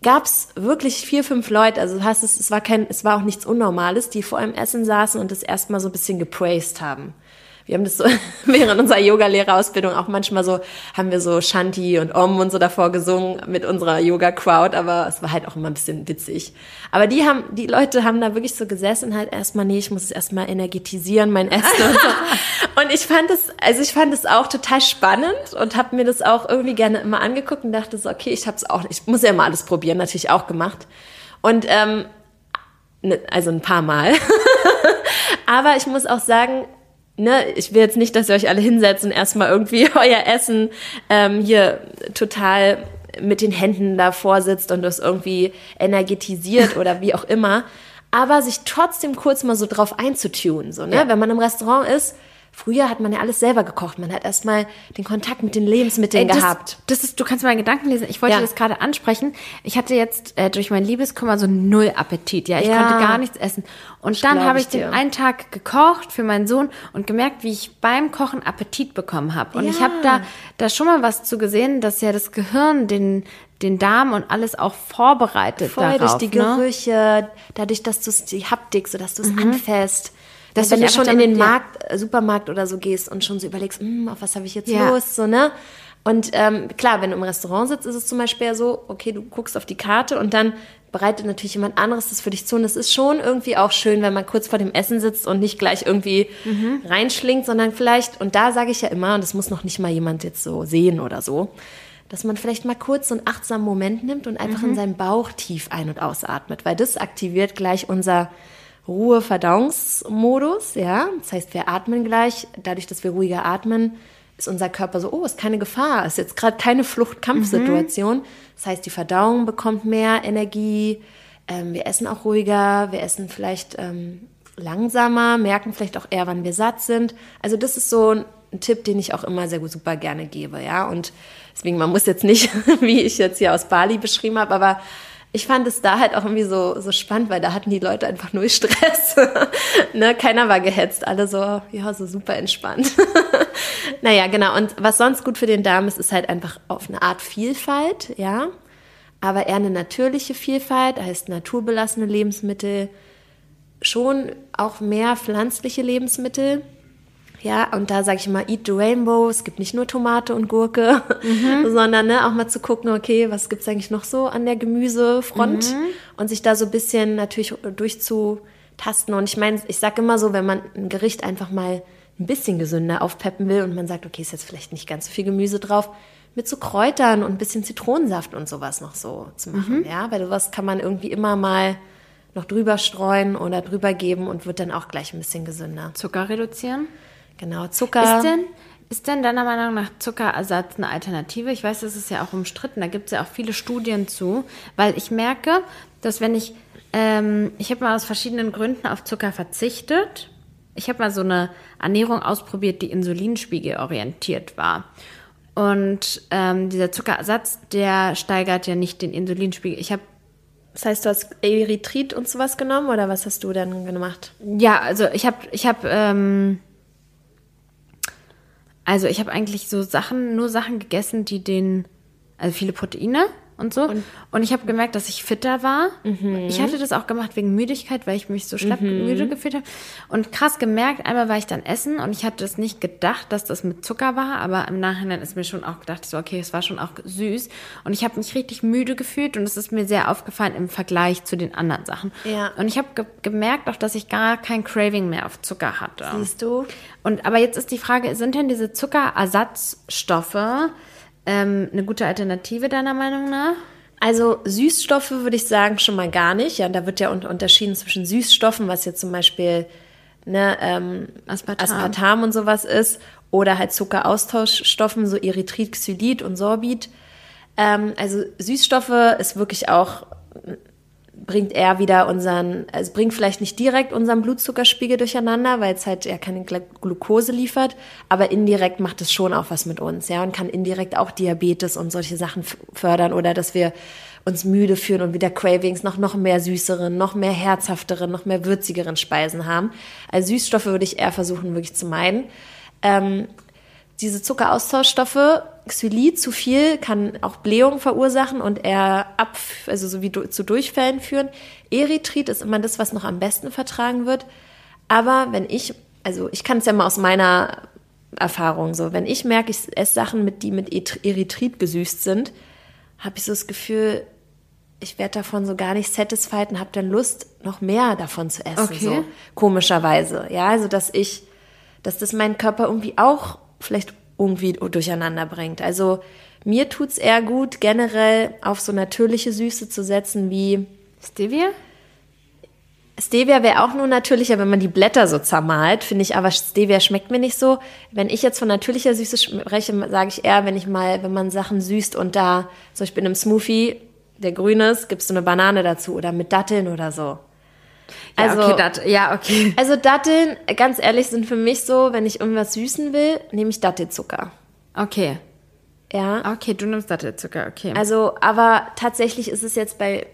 gab's wirklich vier, fünf Leute, also heißt es, es war kein, es war auch nichts Unnormales, die vor einem Essen saßen und das erstmal so ein bisschen gepraised haben wir haben das so während unserer Yoga-Lehrerausbildung auch manchmal so, haben wir so Shanti und Om und so davor gesungen mit unserer Yoga-Crowd, aber es war halt auch immer ein bisschen witzig. Aber die haben, die Leute haben da wirklich so gesessen und halt erstmal, nee, ich muss es erstmal energetisieren, mein Essen und so. Und ich fand es, also ich fand es auch total spannend und habe mir das auch irgendwie gerne immer angeguckt und dachte so, okay, ich habe es auch, ich muss ja mal alles probieren, natürlich auch gemacht. Und ähm, ne, also ein paar Mal. Aber ich muss auch sagen, ne, ich will jetzt nicht, dass ihr euch alle hinsetzt und erstmal irgendwie euer Essen ähm, hier total mit den Händen davor sitzt und das irgendwie energetisiert oder wie auch immer. Aber sich trotzdem kurz mal so drauf einzutun, so, ne? Ja. Wenn man im Restaurant ist, Früher hat man ja alles selber gekocht. Man hat erstmal den Kontakt mit den Lebensmitteln äh, das, gehabt. Das ist, du kannst meinen Gedanken lesen. Ich wollte ja. das gerade ansprechen. Ich hatte jetzt äh, durch mein Liebeskummer so null Appetit. Ja, ich ja. konnte gar nichts essen. Und ich dann habe ich, den einen Tag gekocht für meinen Sohn und gemerkt, wie ich beim Kochen Appetit bekommen habe. Und ja. ich habe da, da schon mal was zu gesehen, dass ja das Gehirn den den Darm und alles auch vorbereitet Voll darauf. durch die ne? Gerüche, dadurch, dass du es die Haptik, so dass du es mhm. anfasst. Dass wenn du schon in den Markt, ja. Äh, Supermarkt oder so gehst und schon so überlegst, hm, auf was habe ich jetzt ja. los, so, ne? Und ähm, klar, wenn du im Restaurant sitzt, ist es zum Beispiel so, okay, du guckst auf die Karte und dann bereitet natürlich jemand anderes das für dich zu. Und es ist schon irgendwie auch schön, wenn man kurz vor dem Essen sitzt und nicht gleich irgendwie mhm. reinschlingt, sondern vielleicht, und da sage ich ja immer, und das muss noch nicht mal jemand jetzt so sehen oder so, dass man vielleicht mal kurz so einen achtsamen Moment nimmt und einfach mhm. in seinen Bauch tief ein- und ausatmet, weil das aktiviert gleich unser Ruhe-Verdauungsmodus, ja. Das heißt, wir atmen gleich. Dadurch, dass wir ruhiger atmen, ist unser Körper so, oh, ist keine Gefahr, ist jetzt gerade keine Flucht-Kampf-Situation. Mhm. Das heißt, die Verdauung bekommt mehr Energie. Ähm, wir essen auch ruhiger, wir essen vielleicht ähm, langsamer, merken vielleicht auch eher, wann wir satt sind. Also das ist so ein, ein Tipp, den ich auch immer sehr super gerne gebe, ja. Und deswegen, man muss jetzt nicht, wie ich jetzt hier aus Bali beschrieben habe, aber ich fand es da halt auch irgendwie so, so spannend, weil da hatten die Leute einfach null Stress. ne? Keiner war gehetzt, alle so, ja, so super entspannt. naja, genau. Und was sonst gut für den Darm ist, ist halt einfach auf eine Art Vielfalt, ja. Aber eher eine natürliche Vielfalt, heißt naturbelassene Lebensmittel, schon auch mehr pflanzliche Lebensmittel ja, und da sage ich immer, eat the rainbow. Es gibt nicht nur Tomate und Gurke, mhm. sondern ne, auch mal zu gucken, okay, was gibt's eigentlich noch so an der Gemüsefront mhm. und sich da so ein bisschen natürlich durchzutasten. Und ich meine, ich sage immer so, wenn man ein Gericht einfach mal ein bisschen gesünder aufpeppen will und man sagt, okay, ist jetzt vielleicht nicht ganz so viel Gemüse drauf, mit so Kräutern und ein bisschen Zitronensaft und sowas noch so zu machen, mhm. ja, weil sowas kann man irgendwie immer mal noch drüber streuen oder drüber geben und wird dann auch gleich ein bisschen gesünder. Zucker reduzieren? Genau, Zucker. Ist denn, ist denn deiner Meinung nach Zuckerersatz eine Alternative? Ich weiß, das ist ja auch umstritten, da gibt es ja auch viele Studien zu, weil ich merke, dass wenn ich, ähm, ich habe mal aus verschiedenen Gründen auf Zucker verzichtet. Ich habe mal so eine Ernährung ausprobiert, die Insulinspiegel orientiert war. Und ähm, dieser Zuckerersatz, der steigert ja nicht den Insulinspiegel. Ich habe das heißt, du hast Erythrit und sowas genommen oder was hast du dann gemacht? Ja, also ich habe ich hab, ähm, also ich habe eigentlich so Sachen, nur Sachen gegessen, die den, also viele Proteine, und so. Und, und ich habe gemerkt, dass ich fitter war. Mhm. Ich hatte das auch gemacht wegen Müdigkeit, weil ich mich so schlapp mhm. müde gefühlt habe. Und krass gemerkt, einmal war ich dann essen und ich hatte das nicht gedacht, dass das mit Zucker war, aber im Nachhinein ist mir schon auch gedacht, so okay, es war schon auch süß. Und ich habe mich richtig müde gefühlt und es ist mir sehr aufgefallen im Vergleich zu den anderen Sachen. Ja. Und ich habe ge gemerkt auch, dass ich gar kein Craving mehr auf Zucker hatte. Siehst du? Und aber jetzt ist die Frage, sind denn diese Zuckerersatzstoffe ähm, eine gute Alternative deiner Meinung nach? Also Süßstoffe würde ich sagen schon mal gar nicht. Ja, da wird ja unterschieden zwischen Süßstoffen, was jetzt zum Beispiel ne, ähm, Aspartam. Aspartam und sowas ist, oder halt Zuckeraustauschstoffen, so Erythrit, Xylit und Sorbit. Ähm, also Süßstoffe ist wirklich auch bringt er wieder unseren, also bringt vielleicht nicht direkt unseren Blutzuckerspiegel durcheinander, weil es halt ja keine Glucose liefert, aber indirekt macht es schon auch was mit uns, ja, und kann indirekt auch Diabetes und solche Sachen fördern oder dass wir uns müde fühlen und wieder Cravings nach noch mehr süßeren, noch mehr herzhafteren, noch mehr würzigeren Speisen haben. Also Süßstoffe würde ich eher versuchen wirklich zu meiden. Ähm, diese Zuckeraustauschstoffe Xylit zu viel kann auch Blähung verursachen und eher ab, also so wie du, zu Durchfällen führen. Erythrit ist immer das, was noch am besten vertragen wird. Aber wenn ich, also ich kann es ja mal aus meiner Erfahrung so, wenn ich merke, ich esse Sachen, mit, die mit Erythrit gesüßt sind, habe ich so das Gefühl, ich werde davon so gar nicht satisfied und habe dann Lust, noch mehr davon zu essen. Okay. So komischerweise. Ja, also dass ich, dass das meinen Körper irgendwie auch vielleicht irgendwie durcheinander bringt. Also mir tut's eher gut, generell auf so natürliche Süße zu setzen wie Stevia? Stevia wäre auch nur natürlicher, wenn man die Blätter so zermalt, finde ich, aber Stevia schmeckt mir nicht so. Wenn ich jetzt von natürlicher Süße spreche, sage ich eher, wenn ich mal, wenn man Sachen süßt und da, zum Beispiel in einem Smoothie, der grün ist, gibst du eine Banane dazu oder mit Datteln oder so. Ja, Also- okay, dat, ja, okay. Also Datteln, ganz ehrlich, sind für mich so, wenn ich irgendwas süßen will, nehme ich Dattelzucker. Okay. Ja. Okay, du nimmst Dattelzucker, okay. Also, aber tatsächlich ist es jetzt bei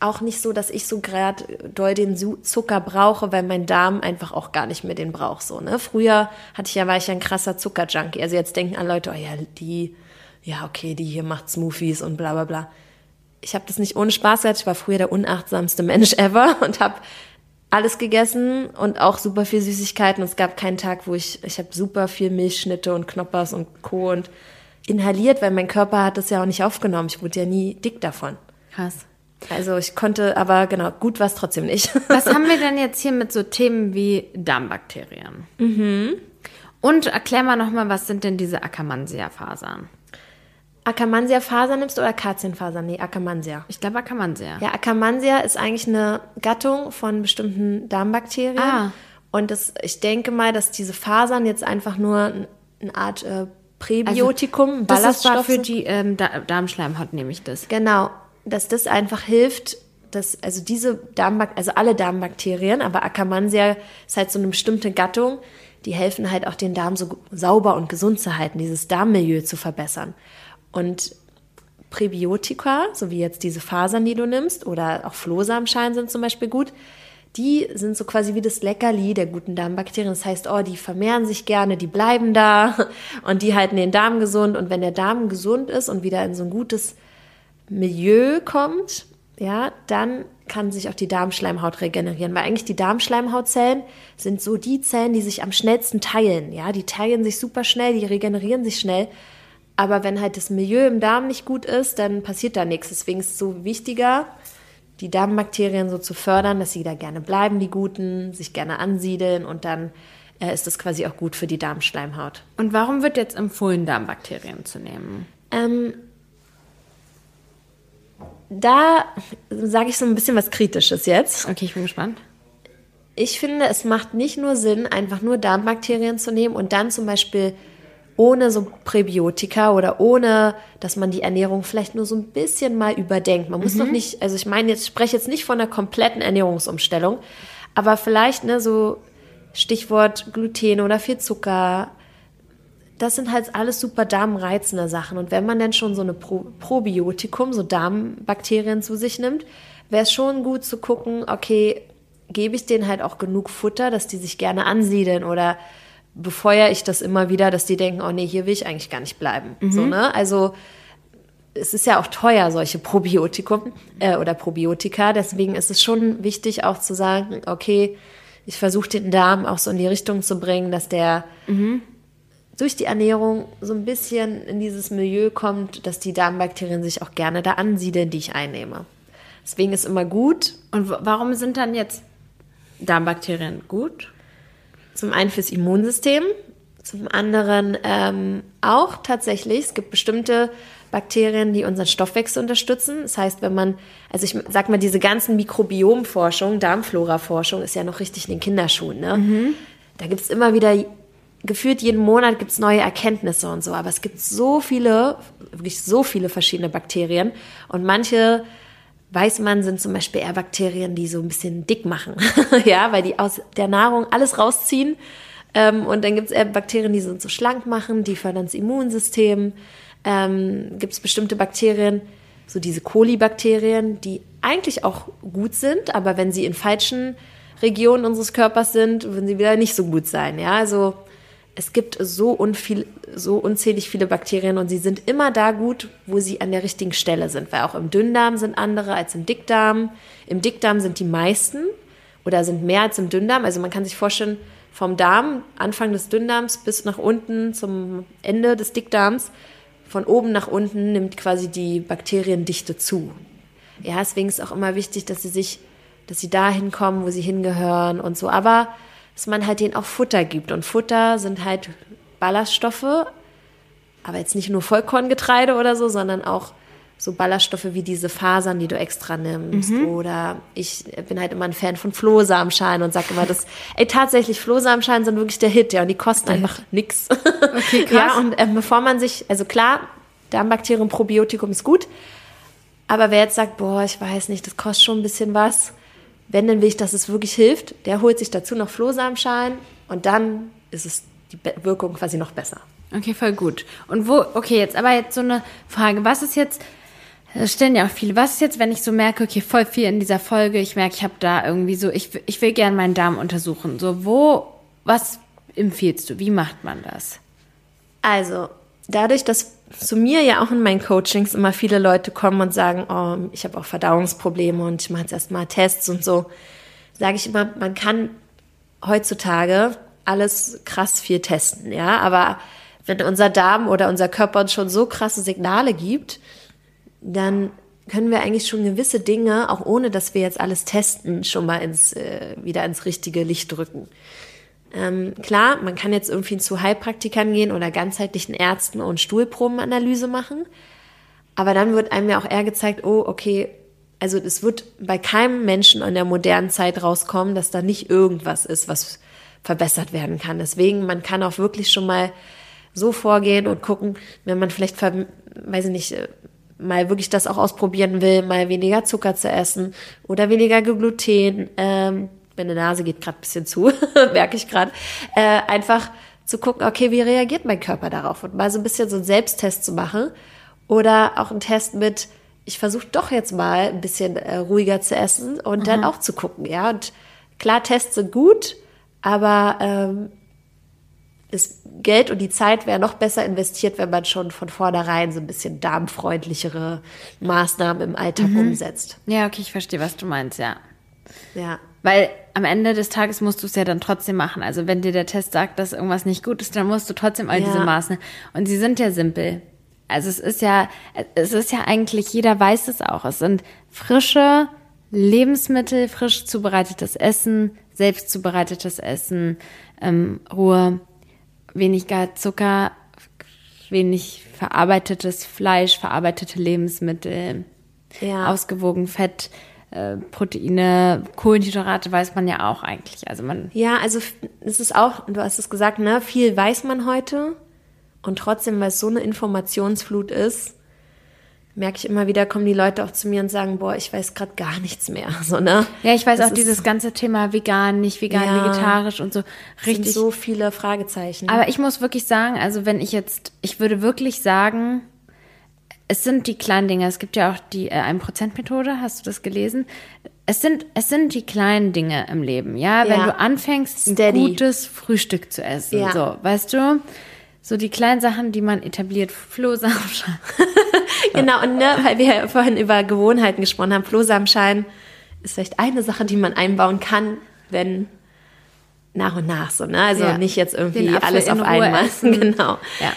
auch nicht so, dass ich so gerade doll den Zucker brauche, weil mein Darm einfach auch gar nicht mehr den braucht. So, ne? Früher hatte ich ja, war ich ja ein krasser Zuckerjunkie. Also jetzt denken alle Leute, oh ja, die, ja, okay, die hier macht Smoothies und bla bla bla. Ich habe das nicht ohne Spaß gehabt. Ich war früher der unachtsamste Mensch ever und habe alles gegessen und auch super viel Süßigkeiten. Und es gab keinen Tag, wo ich, ich habe super viel Milchschnitte und Knoppers und Co. und inhaliert, weil mein Körper hat das ja auch nicht aufgenommen. Ich wurde ja nie dick davon. Krass. Also ich konnte, aber genau, gut war es trotzdem nicht. Was haben wir denn jetzt hier mit so Themen wie Darmbakterien? Mhm. Und erklär mal nochmal, was sind denn diese Akkermansia-Fasern? Akkermansia-Faser nimmst du oder Akazienfaser? Nee, Akkermansia. Ich glaube Akkermansia. Ja, Akkermansia ist eigentlich eine Gattung von bestimmten Darmbakterien. Ah. Und das, ich denke mal, dass diese Fasern jetzt einfach nur eine Art äh, Präbiotikum, Das ist Ballaststoff war für die ähm, da Darmschleimhaut, nehme ich das. Genau, dass das einfach hilft, dass also diese Darmbak also alle Darmbakterien, aber Akkermansia ist halt so eine bestimmte Gattung, die helfen halt auch den Darm so sauber und gesund zu halten, dieses Darmmilieu zu verbessern. Und Präbiotika, so wie jetzt diese Fasern, die du nimmst, oder auch Flohsamenschalen sind zum Beispiel gut, die sind so quasi wie das Leckerli der guten Darmbakterien. Das heißt, oh, die vermehren sich gerne, die bleiben da und die halten den Darm gesund. Und wenn der Darm gesund ist und wieder in so ein gutes Milieu kommt, ja, dann kann sich auch die Darmschleimhaut regenerieren, weil eigentlich die Darmschleimhautzellen sind so die Zellen, die sich am schnellsten teilen, ja, die teilen sich super schnell, die regenerieren sich schnell, aber wenn halt das Milieu im Darm nicht gut ist, dann passiert da nichts, deswegen ist es so wichtiger, die Darmbakterien so zu fördern, dass sie da gerne bleiben, die guten, sich gerne ansiedeln und dann äh, ist das quasi auch gut für die Darmschleimhaut. Und warum wird jetzt empfohlen, Darmbakterien zu nehmen? Ähm, da sage ich so ein bisschen was Kritisches jetzt. Okay, ich bin gespannt. Ich finde, es macht nicht nur Sinn, einfach nur Darmbakterien zu nehmen und dann zum Beispiel ohne so Präbiotika oder ohne, dass man die Ernährung vielleicht nur so ein bisschen mal überdenkt. Man muss doch nicht, also ich meine jetzt, ich spreche jetzt nicht von einer kompletten Ernährungsumstellung, aber vielleicht, ne, so Stichwort Gluten oder viel Zucker, das sind halt alles super darmreizende Sachen. Und wenn man dann schon so eine Pro Probiotikum, so Darmbakterien zu sich nimmt, wäre es schon gut zu gucken, okay, gebe ich denen halt auch genug Futter, dass die sich gerne ansiedeln oder befeuere ich das immer wieder, dass die denken, oh nee, hier will ich eigentlich gar nicht bleiben. So, ne? Also es ist ja auch teuer, solche Probiotikum äh, oder Probiotika. Deswegen ist es schon wichtig, auch zu sagen, okay, ich versuche den Darm auch so in die Richtung zu bringen, dass der durch die Ernährung so ein bisschen in dieses Milieu kommt, dass die Darmbakterien sich auch gerne da ansiedeln, die ich einnehme. Deswegen ist immer gut, Und warum sind dann jetzt Darmbakterien gut? Zum einen fürs Immunsystem, zum anderen ähm, auch tatsächlich, es gibt bestimmte Bakterien, die unseren Stoffwechsel unterstützen. Das heißt, wenn man, also ich sag mal, diese ganzen Mikrobiomforschung, Darmflora-Forschung ist ja noch richtig in den Kinderschuhen. Ne? Da gibt's immer wieder, gefühlt jeden Monat gibt's neue Erkenntnisse und so, aber es gibt so viele, wirklich so viele verschiedene Bakterien und manche weiß man, sind zum Beispiel eher Bakterien, die so ein bisschen dick machen. ja, weil die aus der Nahrung alles rausziehen. Ähm, und dann gibt es eher Bakterien, die sind so schlank machen, die fördern das Immunsystem. Ähm, gibt es bestimmte Bakterien, so diese Kolibakterien, die eigentlich auch gut sind, aber wenn sie in falschen Regionen unseres Körpers sind, würden sie wieder nicht so gut sein. Ja, also es gibt so, unviel, so unzählig viele Bakterien und sie sind immer da gut, wo sie an der richtigen Stelle sind. Weil auch im Dünndarm sind andere als im Dickdarm. Im Dickdarm sind die meisten oder sind mehr als im Dünndarm. Also man kann sich vorstellen, vom Darm, Anfang des Dünndarms bis nach unten zum Ende des Dickdarms, von oben nach unten nimmt quasi die Bakteriendichte zu. Ja, deswegen ist auch immer wichtig, dass sie sich, dass sie dahin kommen, wo sie hingehören und so. Aber dass man halt denen auch Futter gibt. Und Futter sind halt Ballaststoffe, aber jetzt nicht nur Vollkorngetreide oder so, sondern auch so Ballaststoffe wie diese Fasern, die du extra nimmst. Mhm. Oder ich bin halt immer ein Fan von Flohsamenschalen und sag immer, dass, ey, tatsächlich, Flohsamenschalen sind wirklich der Hit, ja, und die kosten einfach nix. Okay, krass. Ja, und äh, bevor man sich, also klar, Darmbakterien, Probiotikum ist gut, aber wer jetzt sagt, boah, ich weiß nicht, das kostet schon ein bisschen was, wenn dann will ich, dass es wirklich hilft, der holt sich dazu noch Flohsamenschalen und dann ist es die Wirkung quasi noch besser. Okay, voll gut. Und wo, okay, jetzt aber jetzt so eine Frage, was ist jetzt, das stellen ja auch viele, was ist jetzt, wenn ich so merke, okay, voll viel in dieser Folge, ich merke, ich habe da irgendwie so, ich, ich will gerne meinen Darm untersuchen. So, wo, was empfiehlst du? Wie macht man das? Also, dadurch, dass zu mir ja auch in meinen Coachings immer viele Leute kommen und sagen, oh, ich habe auch Verdauungsprobleme und ich mache jetzt erstmal Tests und so, sage ich immer, man kann heutzutage alles krass viel testen, ja, aber wenn unser Darm oder unser Körper uns schon so krasse Signale gibt, dann können wir eigentlich schon gewisse Dinge, auch ohne dass wir jetzt alles testen, schon mal ins, äh, wieder ins richtige Licht drücken. Ähm, klar, man kann jetzt irgendwie zu Heilpraktikern gehen oder ganzheitlichen Ärzten und Stuhlprobenanalyse machen. Aber dann wird einem ja auch eher gezeigt, oh, okay, also es wird bei keinem Menschen in der modernen Zeit rauskommen, dass da nicht irgendwas ist, was verbessert werden kann. Deswegen, man kann auch wirklich schon mal so vorgehen und gucken, wenn man vielleicht, weiß ich nicht, äh, mal wirklich das auch ausprobieren will, mal weniger Zucker zu essen oder weniger Gluten, ähm, meine Nase geht gerade bisschen zu, merke ich gerade, äh, einfach zu gucken, okay, wie reagiert mein Körper darauf und mal so ein bisschen so einen Selbsttest zu machen oder auch einen Test mit, ich versuche doch jetzt mal ein bisschen äh, ruhiger zu essen und mhm. dann auch zu gucken, ja. Und klar, Tests sind gut, aber ähm, das Geld und die Zeit wäre noch besser investiert, wenn man schon von vornherein so ein bisschen darmfreundlichere Maßnahmen im Alltag mhm. umsetzt. Ja, okay, ich verstehe, was du meinst, ja. Ja. Weil am Ende des Tages musst du es ja dann trotzdem machen. Also wenn dir der Test sagt, dass irgendwas nicht gut ist, dann musst du trotzdem all ja. diese Maßnahmen. Und sie sind ja simpel. Also es ist ja, es ist ja eigentlich, jeder weiß es auch. Es sind frische Lebensmittel, frisch zubereitetes Essen, selbst zubereitetes Essen, ähm, Ruhe, weniger Zucker, wenig verarbeitetes Fleisch, verarbeitete Lebensmittel, ja. ausgewogen Fett, äh, Proteine, Kohlenhydrate weiß man ja auch eigentlich. Also man ja, also es ist auch, du hast es gesagt, ne, viel weiß man heute und trotzdem, weil es so eine Informationsflut ist, merke ich immer wieder, kommen die Leute auch zu mir und sagen, boah, ich weiß gerade gar nichts mehr. So, ne? Ja, ich weiß das auch dieses ganze Thema vegan, nicht vegan, ja, vegetarisch und so. Richtig. so viele Fragezeichen. Aber ich muss wirklich sagen, also wenn ich jetzt, ich würde wirklich sagen, es sind die kleinen Dinge. Es gibt ja auch die äh, 1%-Methode, hast du das gelesen? Es sind, es sind die kleinen Dinge im Leben, ja. Wenn du anfängst, ein Steady. gutes Frühstück zu essen, ja. so, weißt du? So die kleinen Sachen, die man etabliert, Flohsamenschein. genau, und ne, weil wir ja vorhin über Gewohnheiten gesprochen haben, Flohsamenschein ist vielleicht eine Sache, die man einbauen kann, wenn nach und nach so, ne? Also ja. nicht jetzt irgendwie alles auf einmal. genau. Ja.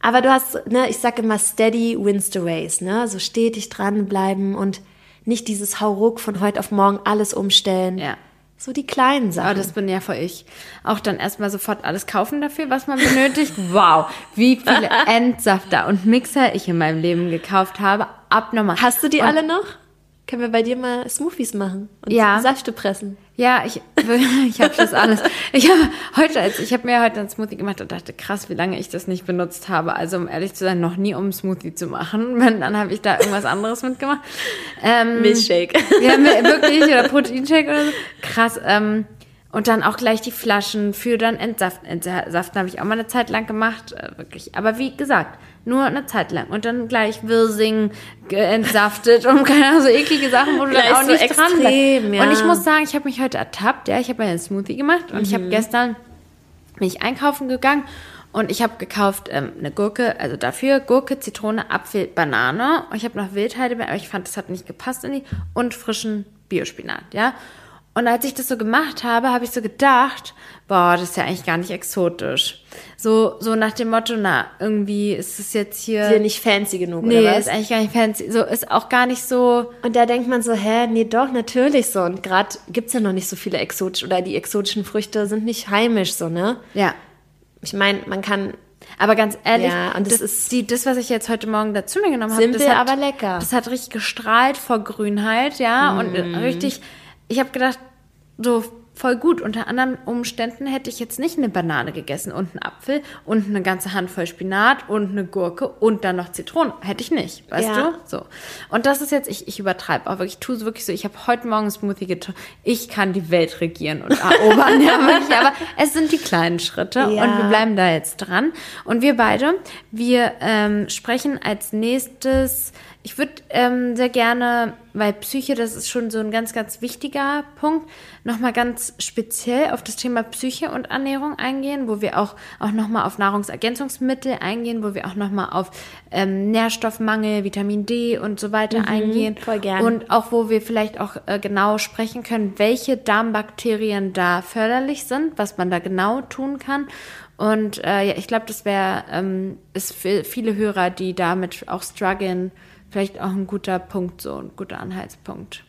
Aber du hast, ne, ich sage immer, steady wins the race, ne? So stetig dranbleiben und nicht dieses Hauruck von heute auf morgen alles umstellen. Ja. So die kleinen Sachen. Aber das bin ja für ich. Auch dann erstmal sofort alles kaufen dafür, was man benötigt. wow, wie viele Entsafter und Mixer ich in meinem Leben gekauft habe. Abnormal. Hast du die und alle noch? Können wir bei dir mal Smoothies machen und ja. Säfte pressen? Ja, ich, ich habe das alles. Ich habe heute, als ich habe mir heute einen Smoothie gemacht und dachte, krass, wie lange ich das nicht benutzt habe. Also um ehrlich zu sein, noch nie um einen Smoothie zu machen. Dann habe ich da irgendwas anderes mitgemacht. Ähm, Milchshake. Ja, wirklich oder Proteinshake oder so. Krass. Ähm, und dann auch gleich die Flaschen für dann Entsaften. Entsaften habe ich auch mal eine Zeit lang gemacht, äh, wirklich. Aber wie gesagt, nur eine Zeit lang. Und dann gleich Wirsing entsaftet und keine Ahnung, so eklige Sachen, wo du dann auch so nicht extrem, dran bleibst. Ja. Und ich muss sagen, ich habe mich heute ertappt, ja, ich habe einen Smoothie gemacht und mhm. ich habe gestern bin ich einkaufen gegangen und ich habe gekauft ähm, eine Gurke, also dafür Gurke, Zitrone, Apfel, Banane. Und ich habe noch Wildheide, aber ich fand, das hat nicht gepasst in die und frischen Biospinat, ja. Und als ich das so gemacht habe, habe ich so gedacht, boah, das ist ja eigentlich gar nicht exotisch. So, so nach dem Motto, na, irgendwie ist es jetzt hier. Ja nicht fancy genug, nee, oder was? ist eigentlich gar nicht fancy. So, ist auch gar nicht so. Und da denkt man so, hä, nee, doch, natürlich so. Und gerade gibt's ja noch nicht so viele exotische, oder die exotischen Früchte sind nicht heimisch so, ne? Ja. Ich meine, man kann Aber ganz ehrlich, Ja, das das, ist- die, das, was ich jetzt heute Morgen dazu mir genommen habe, das hat, aber lecker. Das hat richtig gestrahlt vor Grünheit, ja, und Mhm. richtig, ich habe gedacht, so voll gut. Unter anderen Umständen hätte ich jetzt nicht eine Banane gegessen und einen Apfel und eine ganze Handvoll Spinat und eine Gurke und dann noch Zitronen. Hätte ich nicht, weißt Ja. du? So. Und das ist jetzt, ich, ich übertreibe auch wirklich, ich tue es wirklich so, ich habe heute Morgen einen Smoothie getrunken. Ich kann die Welt regieren und erobern, ja, wirklich. Aber es sind die kleinen Schritte Ja. und wir bleiben da jetzt dran. Und wir beide, wir ähm, sprechen als nächstes, ich würde ähm, sehr gerne, weil Psyche, das ist schon so ein ganz, ganz wichtiger Punkt, nochmal ganz speziell auf das Thema Psyche und Ernährung eingehen, wo wir auch, auch nochmal auf Nahrungsergänzungsmittel eingehen, wo wir auch nochmal auf ähm, Nährstoffmangel, Vitamin D und so weiter eingehen. Mhm, voll gern. Und auch wo wir vielleicht auch äh, genau sprechen können, welche Darmbakterien da förderlich sind, was man da genau tun kann. Und äh, ja, ich glaube, das wäre ähm, ist für viele Hörer, die damit auch strugglen, vielleicht auch ein guter Punkt, so ein guter Anhaltspunkt.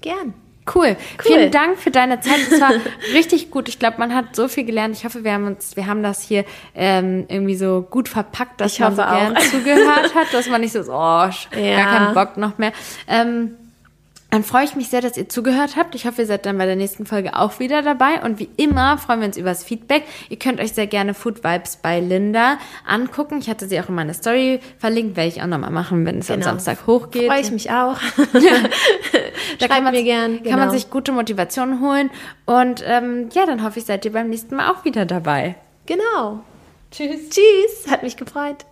gern. Cool. Vielen Dank für deine Zeit. Es war richtig gut. Ich glaube, man hat so viel gelernt. Ich hoffe, wir haben uns, wir haben das hier ähm, irgendwie so gut verpackt, dass Ich man so gern zugehört hat, dass man nicht so, so oh, Ja. gar keinen Bock noch mehr. Ähm, dann freue ich mich sehr, dass ihr zugehört habt. Ich hoffe, ihr seid dann bei der nächsten Folge auch wieder dabei. Und wie immer freuen wir uns über das Feedback. Ihr könnt euch sehr gerne Food Vibes bei Linda angucken. Ich hatte sie auch in meiner Story verlinkt, werde ich auch nochmal machen, wenn es am Genau. Samstag hochgeht. Freue ich mich auch. Da Schreibt man, mir gern, Kann man genau. sich gute Motivation holen. Und ähm, ja, dann hoffe ich, seid ihr beim nächsten Mal auch wieder dabei. genau. Tschüss. Tschüss. Hat mich gefreut.